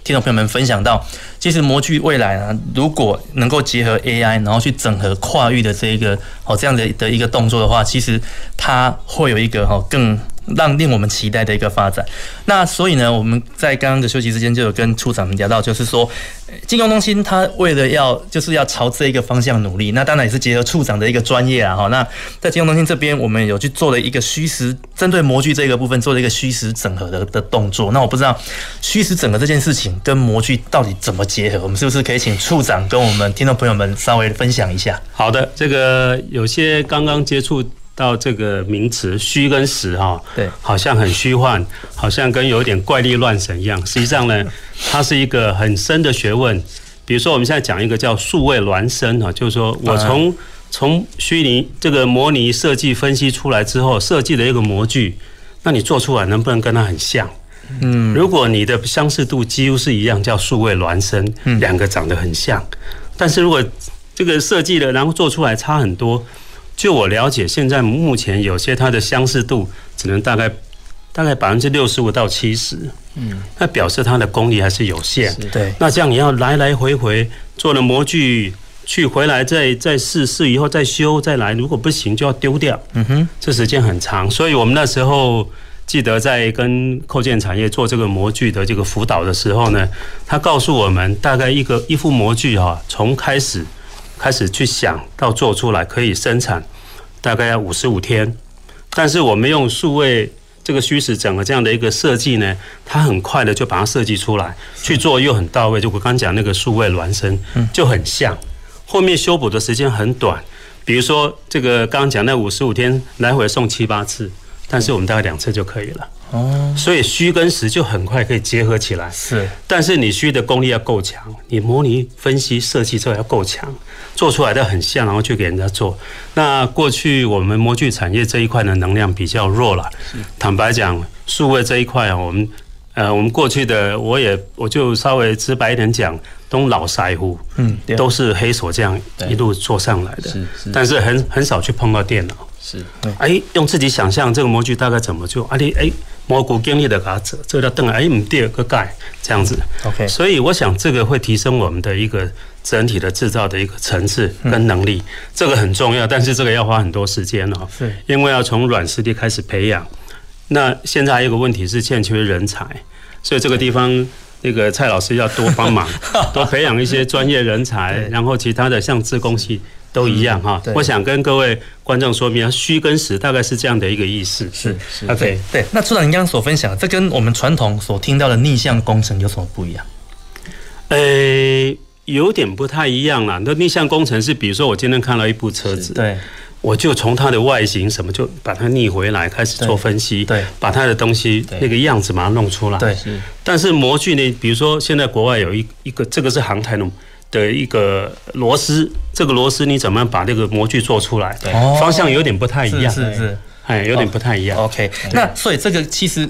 S1: 听众朋友们分享到，其实模具未来呢，如果能够结合 AI，然后去整合跨域的这一个哦这样的的一个动作的话，其实它会有一个哈更。让令我们期待的一个发展。那所以呢，我们在刚刚的休息时间就有跟处长们聊到，就是说，金融中心它为了要就是要朝这一个方向努力。那当然也是结合处长的一个专业啊。哈，那在金融中心这边，我们有去做了一个虚实针对模具这个部分做了一个虚实整合的的动作。那我不知道虚实整合这件事情跟模具到底怎么结合？我们是不是可以请处长跟我们听众朋友们稍微分享一下？
S2: 好的，这个有些刚刚接触。到这个名词虚跟实哈，对，好像很虚幻，好像跟有点怪力乱神一样。实际上呢，它是一个很深的学问。比如说，我们现在讲一个叫数位孪生哈，就是说我从从虚拟这个模拟设计分析出来之后，设计了一个模具，那你做出来能不能跟它很像？嗯，如果你的相似度几乎是一样，叫数位孪生，两个长得很像。但是如果这个设计了，然后做出来差很多。就我了解，现在目前有些它的相似度只能大概大概百分之六十五到七十，嗯，那表示它的功力还是有限。对，那这样你要来来回回做了模具去回来再再试试以后再修再来，如果不行就要丢掉。嗯哼，这时间很长，所以我们那时候记得在跟扣件产业做这个模具的这个辅导的时候呢，他告诉我们大概一个一副模具哈，从开始。开始去想到做出来可以生产，大概要五十五天，但是我们用数位这个虚实整合这样的一个设计呢，它很快的就把它设计出来，去做又很到位。就我刚讲那个数位孪生，就很像。后面修补的时间很短，比如说这个刚刚讲那五十五天来回送七八次，但是我们大概两次就可以了。哦，所以虚跟实就很快可以结合起来。是，但是你虚的功力要够强，你模拟分析设计之后要够强，做出来的很像，然后去给人家做。那过去我们模具产业这一块的能量比较弱了。坦白讲，数位这一块啊，我们呃，我们过去的我也我就稍微直白一点讲，都老师傅，嗯，都是黑手这样一路做上来的。是是，但是很很少去碰到电脑。是，哎，用自己想象这个模具大概怎么做？啊，你哎。蘑菇经历的嘎子，这个叫邓哎唔第二个盖这样子，OK，所以我想这个会提升我们的一个整体的制造的一个层次跟能力，这个很重要，但是这个要花很多时间哦，是，因为要从软实力开始培养。那现在还有一个问题是欠缺人才，所以这个地方那个蔡老师要多帮忙，多培养一些专业人才，然后其他的像自工系。都一样哈，我想跟各位观众说明，虚跟实大概是这样的一个意思。是是，OK，
S1: 对。那处长您刚刚所分享，这跟我们传统所听到的逆向工程有什么不一样？
S2: 呃，有点不太一样啦。那逆向工程是，比如说我今天看到一部车子，对，我就从它的外形什么就把它逆回来，开始做分析，
S1: 对，
S2: 把它的东西那个样子把它弄出来。
S1: 对，
S2: 但是模具呢，比如说现在国外有一一个，这个是航太的的一个螺丝，这个螺丝你怎么样把这个模具做出来？
S1: 对，
S2: 方向有点不太一样，
S1: 是是是，
S2: 哎，有点不太一样。
S1: OK，那所以这个其实，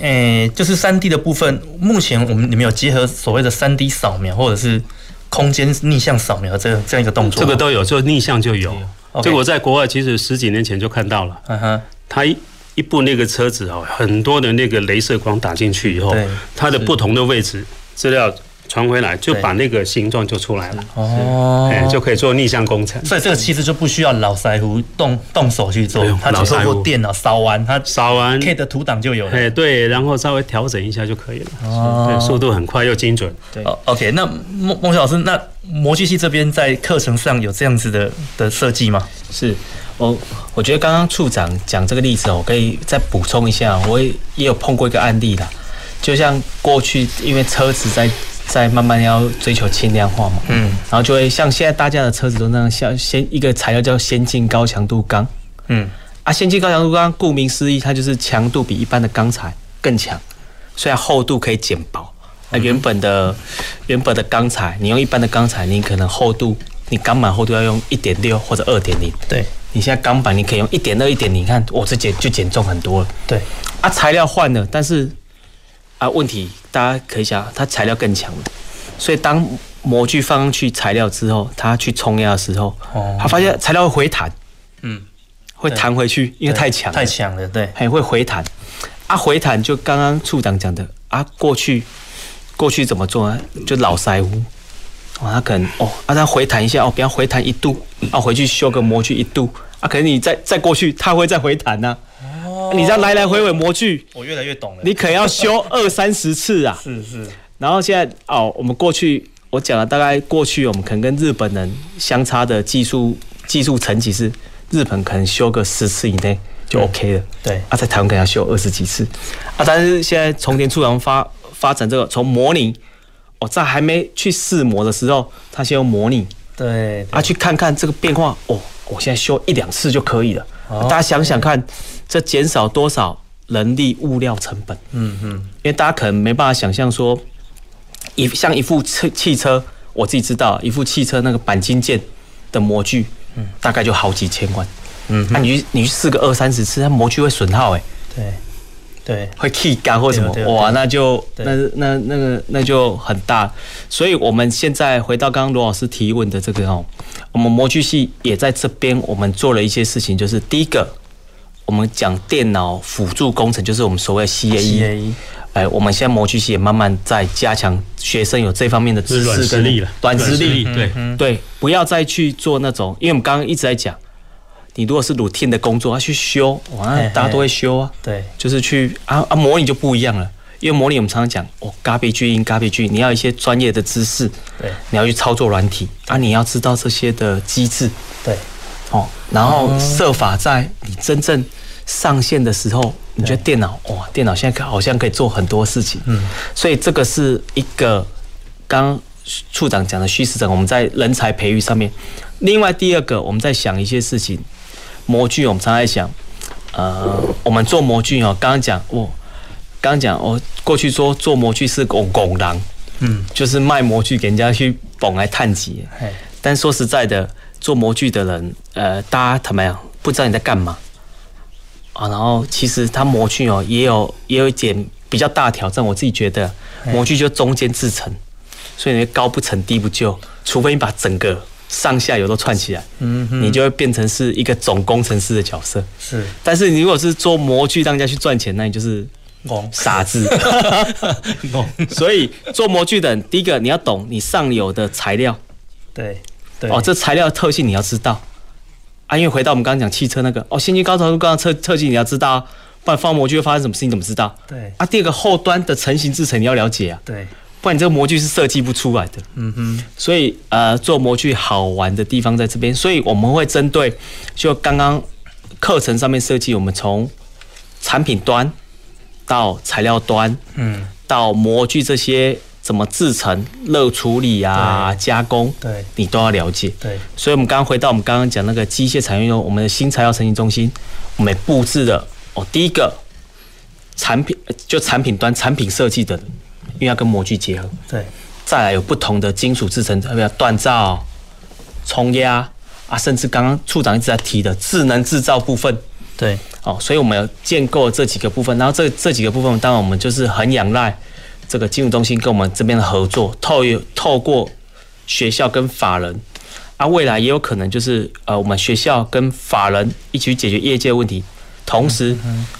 S1: 诶，就是三 D 的部分，目前我们你们有结合所谓的三 D 扫描或者是空间逆向扫描这这样一个动作，
S2: 这个都有，就逆向就有。这个我在国外其实十几年前就看到了。嗯哼，它一一部那个车子哦，很多的那个镭射光打进去以后，它的不同的位置资料传回来，就把那个形状就出来了。哦，哎，就可以做逆向工程。
S1: 所以这个其实就不需要老师傅动动手去做，它只透过电脑扫完，它
S2: 扫完
S1: K 的图档就有了。
S2: 哎，对，然后稍微调整一下就可以了。哦，对，速度很快又精准。
S1: 对，OK，那孟孟老师那。模具系这边在课程上有这样子的的设计吗？
S3: 是，我我觉得刚刚处长讲这个例子，我可以再补充一下。我也也有碰过一个案例啦，就像过去因为车子在在慢慢要追求轻量化嘛，嗯，然后就会像现在大家的车子都那样，像先一个材料叫先进高强度钢，嗯，啊，先进高强度钢顾名思义，它就是强度比一般的钢材更强，虽然厚度可以减薄。那原本的原本的钢材，你用一般的钢材，你可能厚度，你钢板厚度要用一点六或者二点零。
S1: 对，
S3: 你现在钢板你可以用一点二、一点零，你看我这减就减重很多了。
S1: 对，
S3: 啊，材料换了，但是啊，问题大家可以想，它材料更强了，所以当模具放上去材料之后，它去冲压的时候，哦，他发现材料会回弹，嗯，会弹回去，因为太强，
S1: 太强了，对，
S3: 还会回弹。啊，回弹就刚刚处长讲的啊，过去。过去怎么做呢？就老塞屋，哦，他可能哦，啊，他回弹一下哦，比方回弹一度，啊，回去修个模具一度，啊，可能你再再过去，他会再回弹呐。哦。你这样来来回回模具，
S1: 我越来越懂了。
S3: 你可能要修二三十次啊。
S1: 是是。
S3: 然后现在哦，我们过去我讲了大概过去我们可能跟日本人相差的技术技术层级是，日本可能修个十次以内就 OK 了。
S1: 对。
S3: 啊，在台湾可能要修二十几次，啊，但是现在从前处长发。发展这个从模拟，哦，在还没去试模的时候，他先用模拟，
S1: 对，对，
S3: 啊，去看看这个变化，哦，我现在修一两次就可以了。哦，大家想想看，这减少多少人力物料成本？嗯嗯，因为大家可能没办法想象说，一像一副汽汽车，我自己知道，一副汽车那个钣金件的模具，嗯，大概就好几千万。嗯，那你你去试个二三十次，它模具会损耗，哎，
S1: 对。对，
S3: 会气干或什么，哇，那就那那那个那就很大。所以我们现在回到刚刚罗老师提问的这个哦，我们模具系也在这边，我们做了一些事情，就是第一个，我们讲电脑辅助工程，就是我们所谓 CAE，哎，我们现在模具系也慢慢在加强学生有这方面的知识跟
S2: 力了，
S3: 软实力，
S2: 对。
S3: 对，不要再去做那种，因为我们刚刚一直在讲。你如果是 routine 的工作，要去修，哇，大家都会修啊。
S1: 对，
S3: 就是去啊啊，模拟就不一样了，因为模拟我们常常讲哦，garbage in，garbage，你要一些专业的知识，
S1: 对，
S3: 你要去操作软体啊，你要知道这些的机制，
S1: 对，
S3: 哦，然后设法在你真正上线的时候，你觉得电脑哇，电脑现在好像可以做很多事情，嗯，所以这个是一个刚处长讲的虚实整，我们在人才培育上面，另外第二个我们在想一些事情。模具，我们常在想，呃，我们做模具哦，刚刚讲，我刚刚讲，我过去说做模具是拱拱狼，嗯，就是卖模具给人家去捧来探级，但说实在的，做模具的人，呃，大家怎么样？不知道你在干嘛啊？然后其实它模具哦，也有也有一点比较大挑战，我自己觉得，模具就中间制成，所以你高不成低不就，除非你把整个。上下游都串起来，嗯，你就会变成是一个总工程师的角色。
S1: 是，
S3: 但是你如果是做模具让人家去赚钱，那你就是傻子。所以做模具的人，第一个你要懂你上游的材料。
S1: 对，对。
S3: 哦，这材料的特性你要知道。啊，因为回到我们刚刚讲汽车那个，哦，先进高强度钢特特性你要知道，不然放模具会发生什么事情怎么知道？
S1: 对。
S3: 啊，第二个后端的成型制程你要了解啊。
S1: 对。
S3: 不然你这个模具是设计不出来的。嗯哼，所以呃，做模具好玩的地方在这边，所以我们会针对就刚刚课程上面设计，我们从产品端到材料端，嗯，到模具这些怎么制成、热处理啊、加工，
S1: 对，
S3: 你都要了解。
S1: 对，
S3: 所以我们刚刚回到我们刚刚讲那个机械产业用我们的新材料成型中心，我们布置的哦，第一个产品就产品端产品设计的，因为要跟模具结合。
S1: 对，
S3: 再来有不同的金属制成，比如锻造、冲压啊，甚至刚刚处长一直在提的智能制造部分。
S1: 对，
S3: 哦，所以我们有建构这几个部分，然后这这几个部分，当然我们就是很仰赖这个金融中心跟我们这边的合作，透透过学校跟法人，啊，未来也有可能就是呃，我们学校跟法人一起去解决业界问题，同时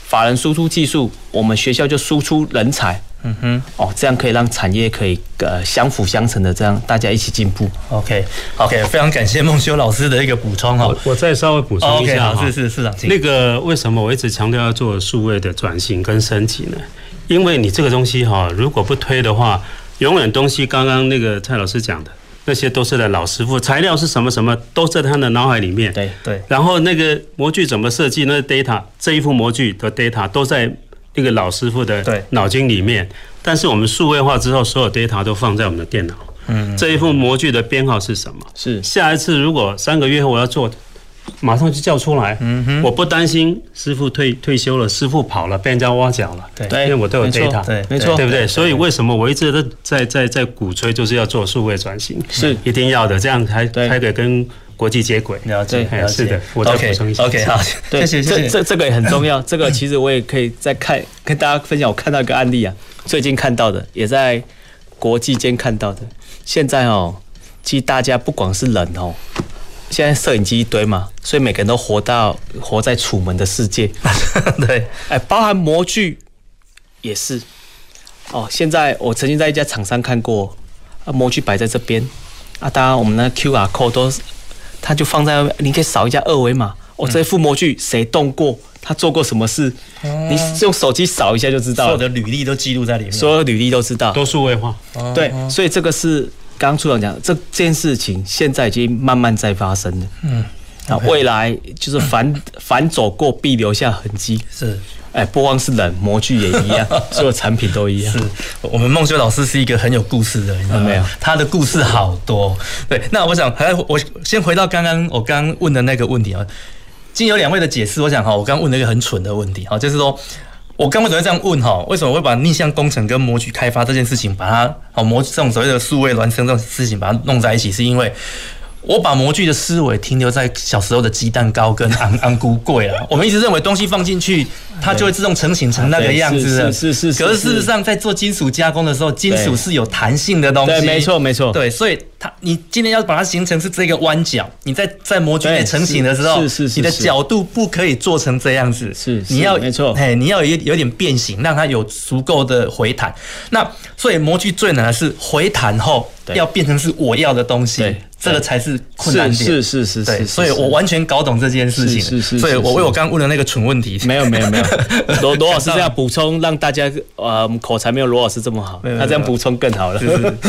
S3: 法人输出技术，我们学校就输出人才。嗯哼，哦，这样可以让产业可以呃相辅相成的，这样大家一起进步。
S1: OK，OK，okay, okay, 非常感谢孟修老师的一个补充哈。
S2: 我再稍微补充一下哈。
S1: Okay, 是是是长，
S2: 那个为什么我一直强调要做数位的转型跟升级呢？因为你这个东西哈，如果不推的话，永远东西刚刚那个蔡老师讲的那些都是在老师傅，材料是什么什么都在他的脑海里面。
S3: 对对。
S2: 然后那个模具怎么设计，那个 data 这一副模具的 data 都在。一个老师傅的脑筋里面，但是我们数位化之后，所有 data 都放在我们的电脑。嗯，这一副模具的编号是什么？
S3: 是
S2: 下一次如果三个月后我要做，马上就叫出来。嗯哼，我不担心师傅退退休了，师傅跑了，被人家挖角了。对，因为我都有 data。
S3: 对，没错，
S2: 对不对？所以为什么我一直都在在在鼓吹，就是要做数位转型？
S3: 是
S2: 一定要的，这样才才可以跟。国际接轨，
S1: 了解，
S2: 了解，是的，我再补充一下。
S1: OK，好，
S3: 对，谢谢，这这这个也很重要。这个其实我也可以再看，跟大家分享。我看到一个案例啊，最近看到的，也在国际间看到的。现在哦，其实大家不光是人哦，现在摄影机一堆嘛，所以每个人都活到活在楚门的世界。
S1: 对，
S3: 哎，包含模具也是。哦，现在我曾经在一家厂商看过，啊，模具摆在这边，啊，当然我们那 QR code 都是。它就放在外面，你可以扫一下二维码。哦，这些附模具谁动过？他做过什么事？你用手机扫一下就知道。
S1: 所有的履历都记录在里面。
S3: 所有履历都知道。
S2: 都数位化。
S3: 对，所以这个是刚刚处长讲的，这件事情现在已经慢慢在发生了。嗯。那未来就是凡凡 走过必留下痕迹。
S1: 是。
S3: 哎，不光是人，模具也一样，所有产品都一样。
S1: 是我们孟修老师是一个很有故事的人，你知道没有？他的故事好多。对，那我想还我先回到刚刚我刚问的那个问题啊，经由两位的解释，我想哈，我刚问了一个很蠢的问题哈，就是说我刚为什么会这样问哈？为什么会把逆向工程跟模具开发这件事情，把它好模这种所谓的数位孪生这种事情把它弄在一起，是因为。我把模具的思维停留在小时候的鸡蛋糕跟 昂昂菇柜啊，我们一直认为东西放进去，它就会自动成型成那个样子的。
S3: 是是是。
S1: 可是事实上，在做金属加工的时候，金属是有弹性的东西。
S3: 对，没错没错。
S1: 对，所以它你今天要把它形成是这个弯角，你在在模具内成型的时候，是是是，你的角度不可以做成这样子。是，你要没错，哎，你要有有点变形，让它有足够的回弹。那所以模具最难的是回弹后要变成是我要的东西。这个才是困难点，
S3: 是是是是，对，
S1: 所以我完全搞懂这件事情，是是，所以我为我刚刚问的那个蠢问题，
S3: 没有没有没有，罗罗老师这样补充，让大家呃口才没有罗老师这么好，他这样补充更好了。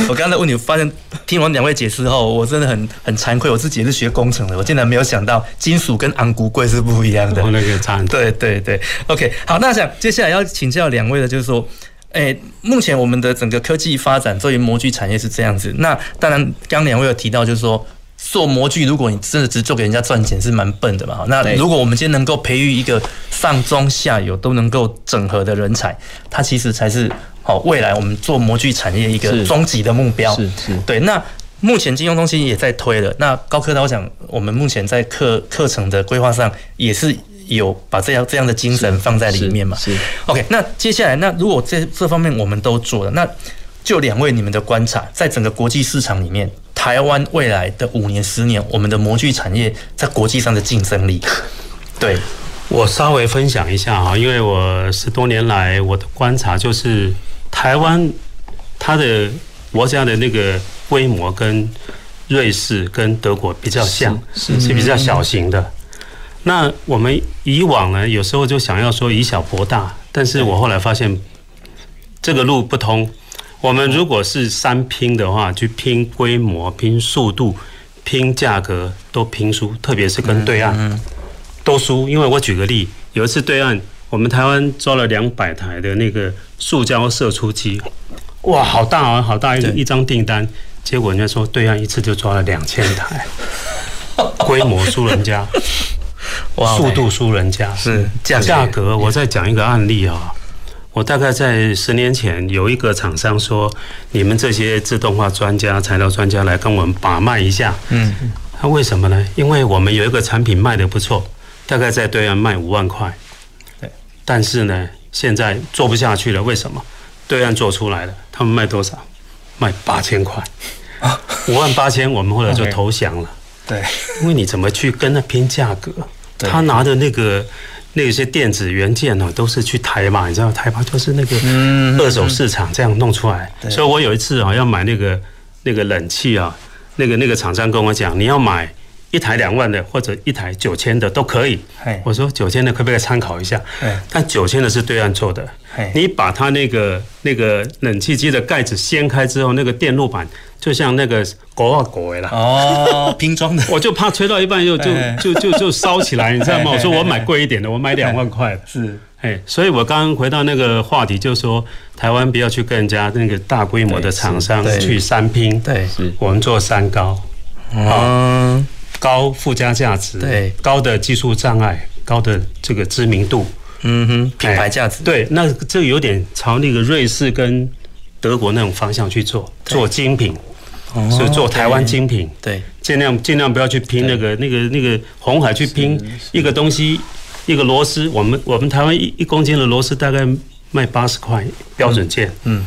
S1: 我刚刚的问你，发现听完两位解释后，我真的很很惭愧，我自己也是学工程的，我竟然没有想到金属跟昂古贵是不一样的，
S2: 那个差很多。
S1: 对对对，OK，好，那想接下来要请教两位的，就是说。哎，目前我们的整个科技发展，作为模具产业是这样子。那当然，刚两位有提到，就是说做模具，如果你真的只做给人家赚钱，是蛮笨的嘛。那如果我们今天能够培育一个上中下游都能够整合的人才，它其实才是好未来我们做模具产业一个终极的目标。是是。对，那目前金融中心也在推了。那高科大，我想我们目前在课课程的规划上也是。有把这样这样的精神放在里面嘛？是，OK。那接下来，那如果这这方面我们都做了，那就两位你们的观察，在整个国际市场里面，台湾未来的五年、十年，我们的模具产业在国际上的竞争力。对，
S2: 我稍微分享一下哈，因为我十多年来我的观察就是，台湾它的国家的那个规模跟瑞士跟德国比较像，是是比较小型的。那我们以往呢，有时候就想要说以小博大，但是我后来发现这个路不通。我们如果是三拼的话，去拼规模、拼速度、拼价格，都拼输，特别是跟对岸都输。因为我举个例，有一次对岸我们台湾抓了两百台的那个塑胶射出机，哇，好大啊，好大一一张订单，结果人家说对岸一次就抓了两千台，规模输人家，速度输人家，
S1: 是
S2: 价格。我再讲一个案例啊，我大概在十年前有一个厂商说，你们这些自动化专家、材料专家来跟我们把脉一下，嗯，他为什么呢？因为我们有一个产品卖的不错，大概在对岸卖五万块，对，但是呢，现在做不下去了，为什么？对岸做出来了，他们卖多少？卖八千块，五万八千，我们后来就投降了。
S1: 对，
S2: 因为你怎么去跟他拼价格？他拿的那个那些电子元件呢，都是去台嘛，你知道台嘛，就是那个二手市场这样弄出来。所以我有一次啊，要买那个那个冷气啊，那个那个厂商跟我讲，你要买。一台两万的或者一台九千的都可以。我说九千的可不可以参考一下？但九千的是对岸做的。你把它那个那个冷气机的盖子掀开之后，那个电路板就像那个国外国外了。
S1: 哦，拼装的。
S2: 我就怕吹到一半又就就就就烧起来，你知道吗？我说我买贵一点的，我买两万块的。
S1: 是。
S2: 哎，所以我刚刚回到那个话题，就是说台湾不要去跟人家那个大规模的厂商去三拼。
S1: 对，
S2: 是我们做三高。嗯。高附加价值，对，高的技术障碍，高的这个知名度，
S1: 嗯哼，品牌价值，
S2: 对，那这有点朝那个瑞士跟德国那种方向去做，做精品，所以做台湾精品，
S1: 对，
S2: 尽量尽量不要去拼那个那个那个红海去拼一个东西，一个螺丝，我们我们台湾一一公斤的螺丝大概卖八十块标准件，嗯，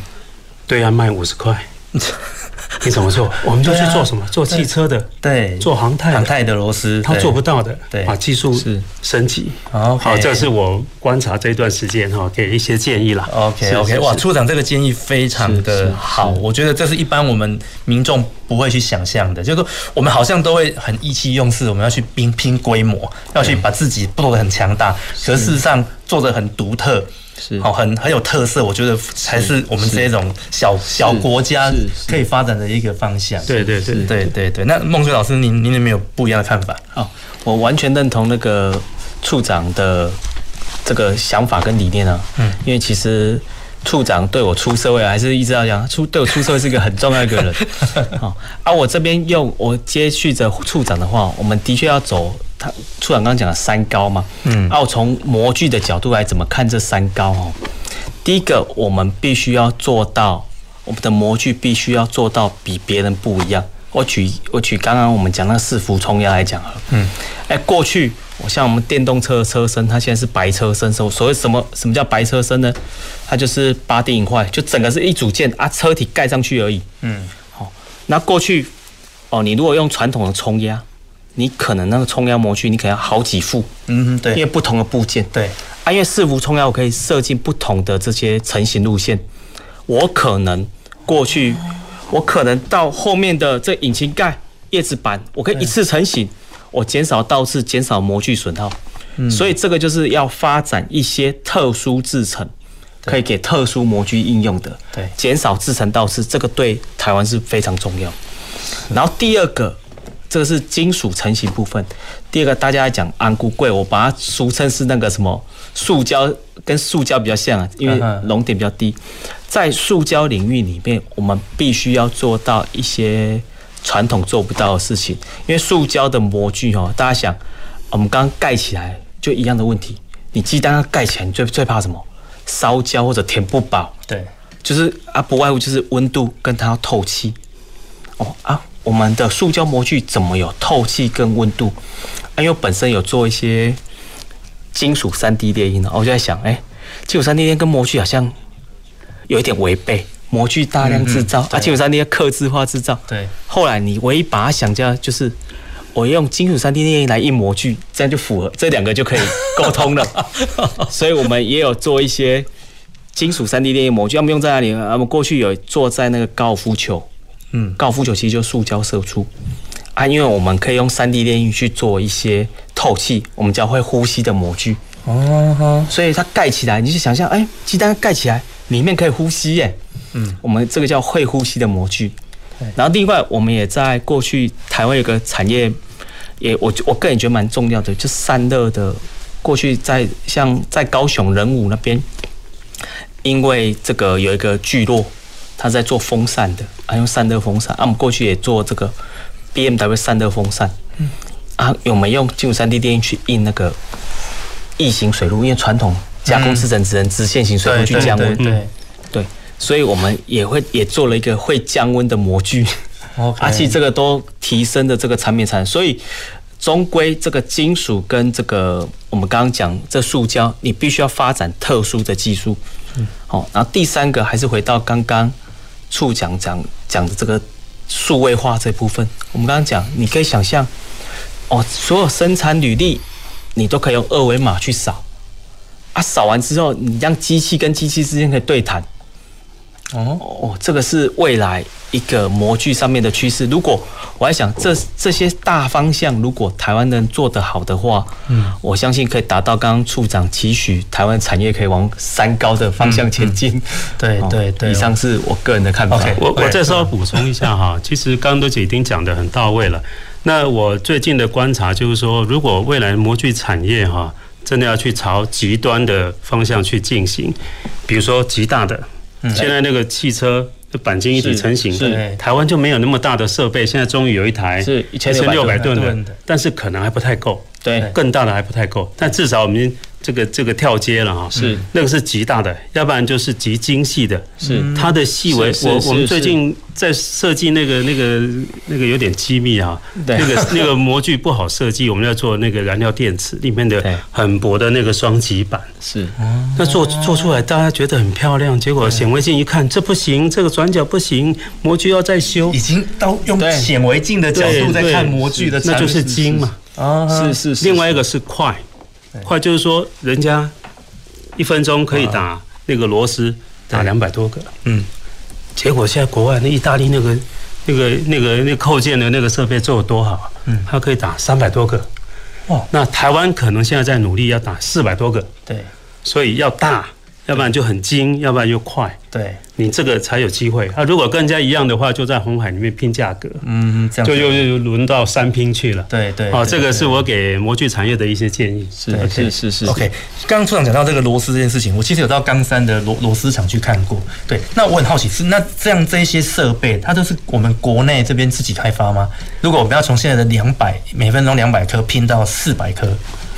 S2: 对岸卖五十块。你怎么做？我们就去做什么？做汽车的，
S1: 对，
S2: 做航太
S1: 航太的螺丝，
S2: 他做不到的，
S1: 对，
S2: 把技术是。升级。
S1: 好，
S2: 好，这是我观察这段时间哈，给一些建议啦。
S1: OK，OK，哇，处长这个建议非常的好，我觉得这是一般我们民众不会去想象的，就是说我们好像都会很意气用事，我们要去拼拼规模，要去把自己做得很强大，可事实上做得很独特。是好，很很有特色，我觉得才是我们这种小小国家可以发展的一个方向。
S2: 对对对
S1: 对对对。那孟水老师，您您有没有不一样的看法？
S3: 哦，我完全认同那个处长的这个想法跟理念啊。嗯，因为其实处长对我出社会还是一直要讲，出对我出社会是一个很重要一个人。好，而我这边用我接续着处长的话，我们的确要走。他处长刚刚讲了三高嘛，嗯，然后从模具的角度来怎么看这三高哦？第一个，我们必须要做到，我们的模具必须要做到比别人不一样。我举我举刚刚我们讲那个四氟冲压来讲啊，嗯，哎，过去我像我们电动车的车身，它现在是白车身，所所谓什么什么叫白车身呢？它就是八 D 影块，就整个是一组件啊，车体盖上去而已，嗯，好，那过去哦，你如果用传统的冲压。你可能那个冲压模具，你可能要好几副，嗯，对，因为不同的部件，
S1: 对，
S3: 啊，因为四幅冲压我可以设计不同的这些成型路线，我可能过去，我可能到后面的这引擎盖、叶子板，我可以一次成型，我减少倒刺，减少模具损耗，嗯，所以这个就是要发展一些特殊制成，可以给特殊模具应用的，对，减少制成倒刺，这个对台湾是非常重要。然后第二个。这个是金属成型部分。第二个，大家来讲安固贵，我把它俗称是那个什么塑胶，跟塑胶比较像啊，因为熔点比较低。在塑胶领域里面，我们必须要做到一些传统做不到的事情。因为塑胶的模具哦，大家想，我们刚刚盖起来就一样的问题。你鸡蛋盖起来，你最最怕什么？烧焦或者填不饱。
S1: 对，
S3: 就是啊，不外乎就是温度跟它要透气。哦啊。我们的塑胶模具怎么有透气跟温度？因为我本身有做一些金属三 D 列印的，我就在想，哎，金属三 D 列印跟模具好像有一点违背。模具大量制造，啊，金属三 D 要刻字化制造。
S1: 对。
S3: 后来你唯一把它想家就是，我用金属三 D 列印来印模具，这样就符合，这两个就可以沟通了。所以我们也有做一些金属三 D 列印模具，我们用在哪里？我们过去有做在那个高尔夫球。嗯，高尔夫球其实就塑胶射出啊，因为我们可以用三 D 列印去做一些透气，我们叫会呼吸的模具哦，所以它盖起来，你就想象，哎，鸡蛋盖起来，里面可以呼吸耶，嗯，我们这个叫会呼吸的模具。然后另外，我们也在过去台湾有个产业，也我我个人觉得蛮重要的，就散热的。过去在像在高雄仁武那边，因为这个有一个聚落。他在做风扇的，啊，用散热风扇。啊，我们过去也做这个 BMW 散热风扇。嗯。啊，有没有用金属三 D 电印去印那个异形水路？因为传统加工制程只能直线型水路去降温。对。对。所以我们也会也做了一个会降温的模具。哦。而且这个都提升的这个产品产，所以。终归，这个金属跟这个我们刚刚讲这塑胶，你必须要发展特殊的技术。嗯，好，然后第三个还是回到刚刚处讲讲讲的这个数位化这部分。我们刚刚讲，你可以想象，哦，所有生产履历你都可以用二维码去扫，啊，扫完之后，你让机器跟机器之间可以对谈。哦哦，这个是未来一个模具上面的趋势。如果我还想这这些大方向，如果台湾能做得好的话，嗯，我相信可以达到刚刚处长期许台湾产业可以往三高的方向前进。嗯嗯、对对对，以上是我个人的看法。
S2: Okay, 我我再稍微补充一下哈，其实刚刚都已经讲的很到位了。那我最近的观察就是说，如果未来模具产业哈真的要去朝极端的方向去进行，比如说极大的。现在那个汽车的钣金一体成型，台湾就没有那么大的设备。现在终于有一台是一千六百吨的，但是可能还不太够，对，更大的还不太够。但至少我们。这个这个跳接了哈，是。那个是极大的，要不然就是极精细的，是。它的细微。我我们最近在设计那个那个那个有点机密啊，那个那个模具不好设计，我们要做那个燃料电池里面的很薄的那个双极板，是，那做做出来大家觉得很漂亮，结果显微镜一看，这不行，这个转角不行，模具要再修，
S1: 已经到用显微镜的角度在看模具的，
S2: 那就是精嘛，啊，是是是，另外一个是快。快就是说，人家一分钟可以打那个螺丝打两百多个，嗯，结果现在国外那意大利那个那个那个那扣件的那个设备做的多好，嗯，它可以打三百多个，哇，那台湾可能现在在努力要打四百多个，对，所以要大，要不然就很精，要不然又快，对。你这个才有机会啊！如果跟人家一样的话，就在红海里面拼价格，嗯，这样就又又轮到三拼去了。对对，哦，这个是我给模具产业的一些建议。是是是是。OK，
S1: 刚刚处长讲到这个螺丝这件事情，我其实有到冈山的螺螺丝厂去看过。对，那我很好奇是那这样这些设备，它都是我们国内这边自己开发吗？如果我们要从现在的两百每分钟两百颗拼到四百颗，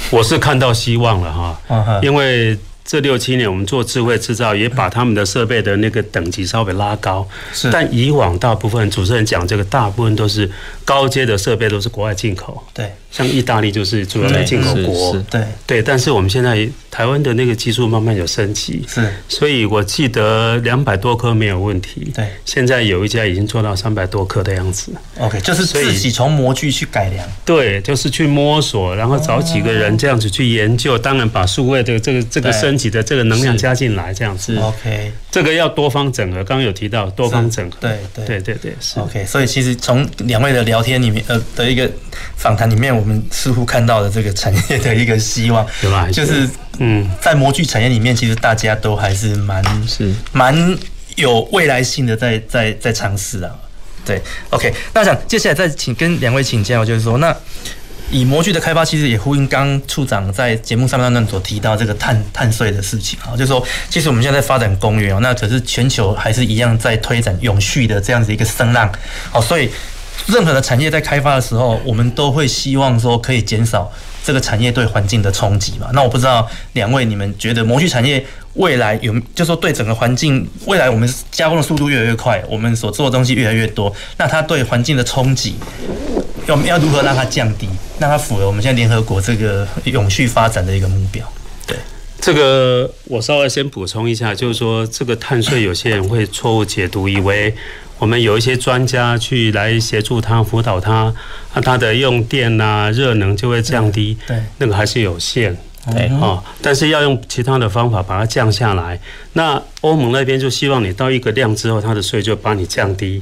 S2: 我是看到希望了哈，因为。这六七年，我们做智慧制造，也把他们的设备的那个等级稍微拉高。是，但以往大部分主持人讲这个，大部分都是高阶的设备，都是国外进口。对。像意大利就是主要的进口国，对对，但是我们现在台湾的那个技术慢慢有升级，是，所以我记得两百多颗没有问题，对，现在有一家已经做到三百多颗的样子
S1: ，OK，就是自己从模具去改良，
S2: 对，就是去摸索，然后找几个人这样子去研究，当然把数位的这个这个升级的这个能量加进来，这样子，OK，这个要多方整合，刚刚有提到多方整合，对对。对对对，是。
S1: OK，所以其实从两位的聊天里面呃的一个访谈里面，我们似乎看到了这个产业的一个希望，对吧？就是嗯，在模具产业里面，其实大家都还是蛮是。蛮有未来性的在，在在在尝试啊。对，OK，那我想接下来再请跟两位请教，就是说，那以模具的开发，其实也呼应刚处长在节目上那段所提到这个碳碳税的事情啊，就是说，其实我们现在在发展工业哦，那可是全球还是一样在推展永续的这样子一个声浪，好，所以。任何的产业在开发的时候，我们都会希望说可以减少这个产业对环境的冲击嘛。那我不知道两位你们觉得模具产业未来有，就说对整个环境未来我们加工的速度越来越快，我们所做的东西越来越多，那它对环境的冲击，要要如何让它降低，让它符合我们现在联合国这个永续发展的一个目标？对，
S2: 这个我稍微先补充一下，就是说这个碳税有些人会错误解读，以为。我们有一些专家去来协助他辅导他，那他的用电啊、热能就会降低，对，那个还是有限，对啊，但是要用其他的方法把它降下来。那欧盟那边就希望你到一个量之后，它的税就把你降低，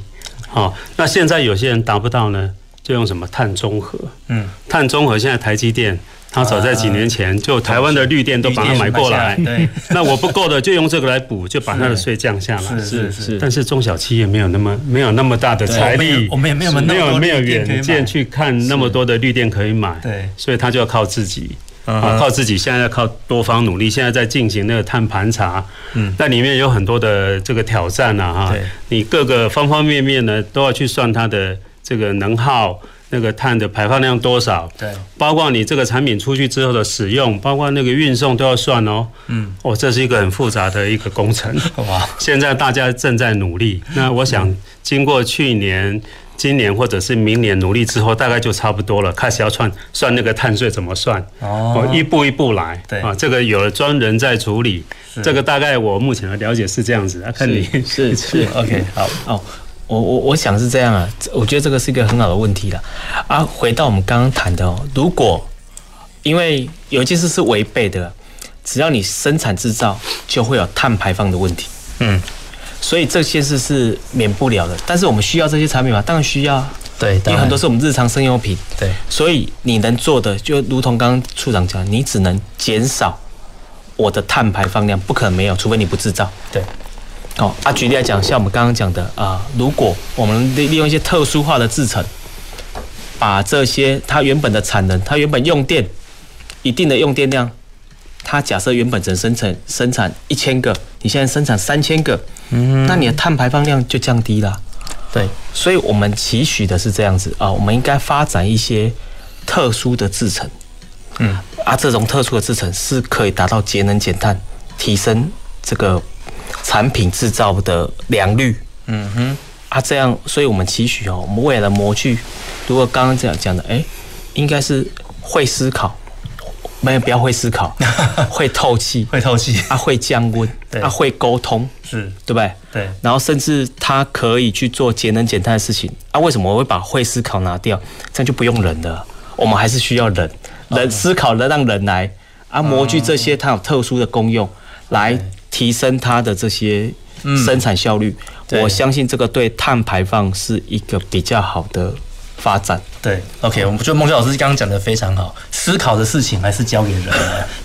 S2: 好，那现在有些人达不到呢，就用什么碳中和，嗯，碳中和现在台积电。它早在几年前就台湾的绿电都把它买过来，对，那我不够的就用这个来补，就把它的税降下来。是是是。但是中小企业没有那么没有那么大的财力，
S1: 我们也没有
S2: 没有没有远见去看那么多的绿电可以买，对，所以他就要靠自己。啊，靠自己，现在要靠多方努力，现在在进行那个碳盘查，嗯，那里面有很多的这个挑战呐，哈，你各个方方面面呢都要去算它的这个能耗。那个碳的排放量多少？对，包括你这个产品出去之后的使用，包括那个运送都要算哦。嗯，哦，这是一个很复杂的一个工程。哇，现在大家正在努力。那我想，经过去年、今年或者是明年努力之后，大概就差不多了。开始要算算那个碳税怎么算？哦，一步一步来。对啊，这个有了专人在处理。这个大概我目前的了解是这样子。看你
S3: 是是 OK 好哦。我我我想是这样啊，我觉得这个是一个很好的问题了啊。回到我们刚刚谈的哦，如果因为有一件事是违背的，只要你生产制造就会有碳排放的问题，嗯，所以这些事是免不了的。但是我们需要这些产品吗？当然需要，对，因为很多是我们日常生用品，对，所以你能做的就如同刚刚处长讲，你只能减少我的碳排放量，不可能没有，除非你不制造，对。哦啊，举例来讲，像我们刚刚讲的啊，如果我们利利用一些特殊化的制成，把这些它原本的产能，它原本用电一定的用电量，它假设原本只生产生产一千个，你现在生产三千个，嗯，那你的碳排放量就降低了。对，所以我们期许的是这样子啊，我们应该发展一些特殊的制成，嗯，啊，这种特殊的制成是可以达到节能减碳，提升这个。产品制造的良率，嗯哼，啊，这样，所以我们期许哦，我们未来的模具，如果刚刚这样讲的，哎，应该是会思考，没有不要会思考，会透气，会透气，啊，会降温，对，啊，会沟通，是，对不对？对，然后甚至它可以去做节能减碳的事情，啊，为什么我会把会思考拿掉？这样就不用人了，我们还是需要人，人思考的让人来，啊，模具这些它有特殊的功用，来。提升它的这些生产效率，我相信这个对碳排放是一个比较好的发展。对，OK，我们觉得孟修老师刚刚讲的非常好，思考的事情还是交给人的，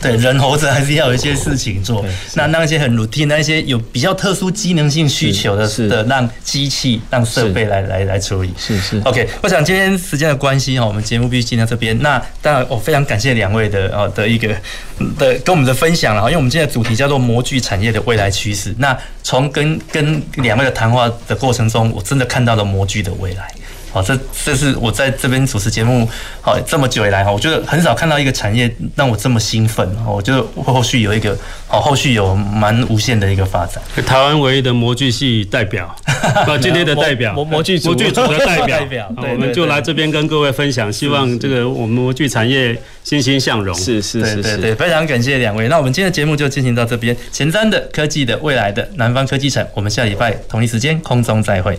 S3: 对，人活着还是要有一些事情做。那那些很 routine，那些有比较特殊机能性需求的，是的，让机器、让设备来来来处理。是是，OK，我想今天时间的关系哈，我们节目必须进到这边。那当然，我非常感谢两位的啊的一个的跟我们的分享了，因为我们今天的主题叫做模具产业的未来趋势。那从跟跟两位的谈话的过程中，我真的看到了模具的未来。好，这这是我在这边主持节目好这么久以来哈，我觉得很少看到一个产业让我这么兴奋。我觉得后续有一个好，后续有蛮无限的一个发展。台湾唯一的模具系代表，啊，今天的代表模模具模具组的代表，对，我们就来这边跟各位分享，希望这个我们模具产业欣欣向荣。是是是是，对，非常感谢两位。那我们今天的节目就进行到这边，前瞻的科技的未来的南方科技城，我们下礼拜同一时间空中再会。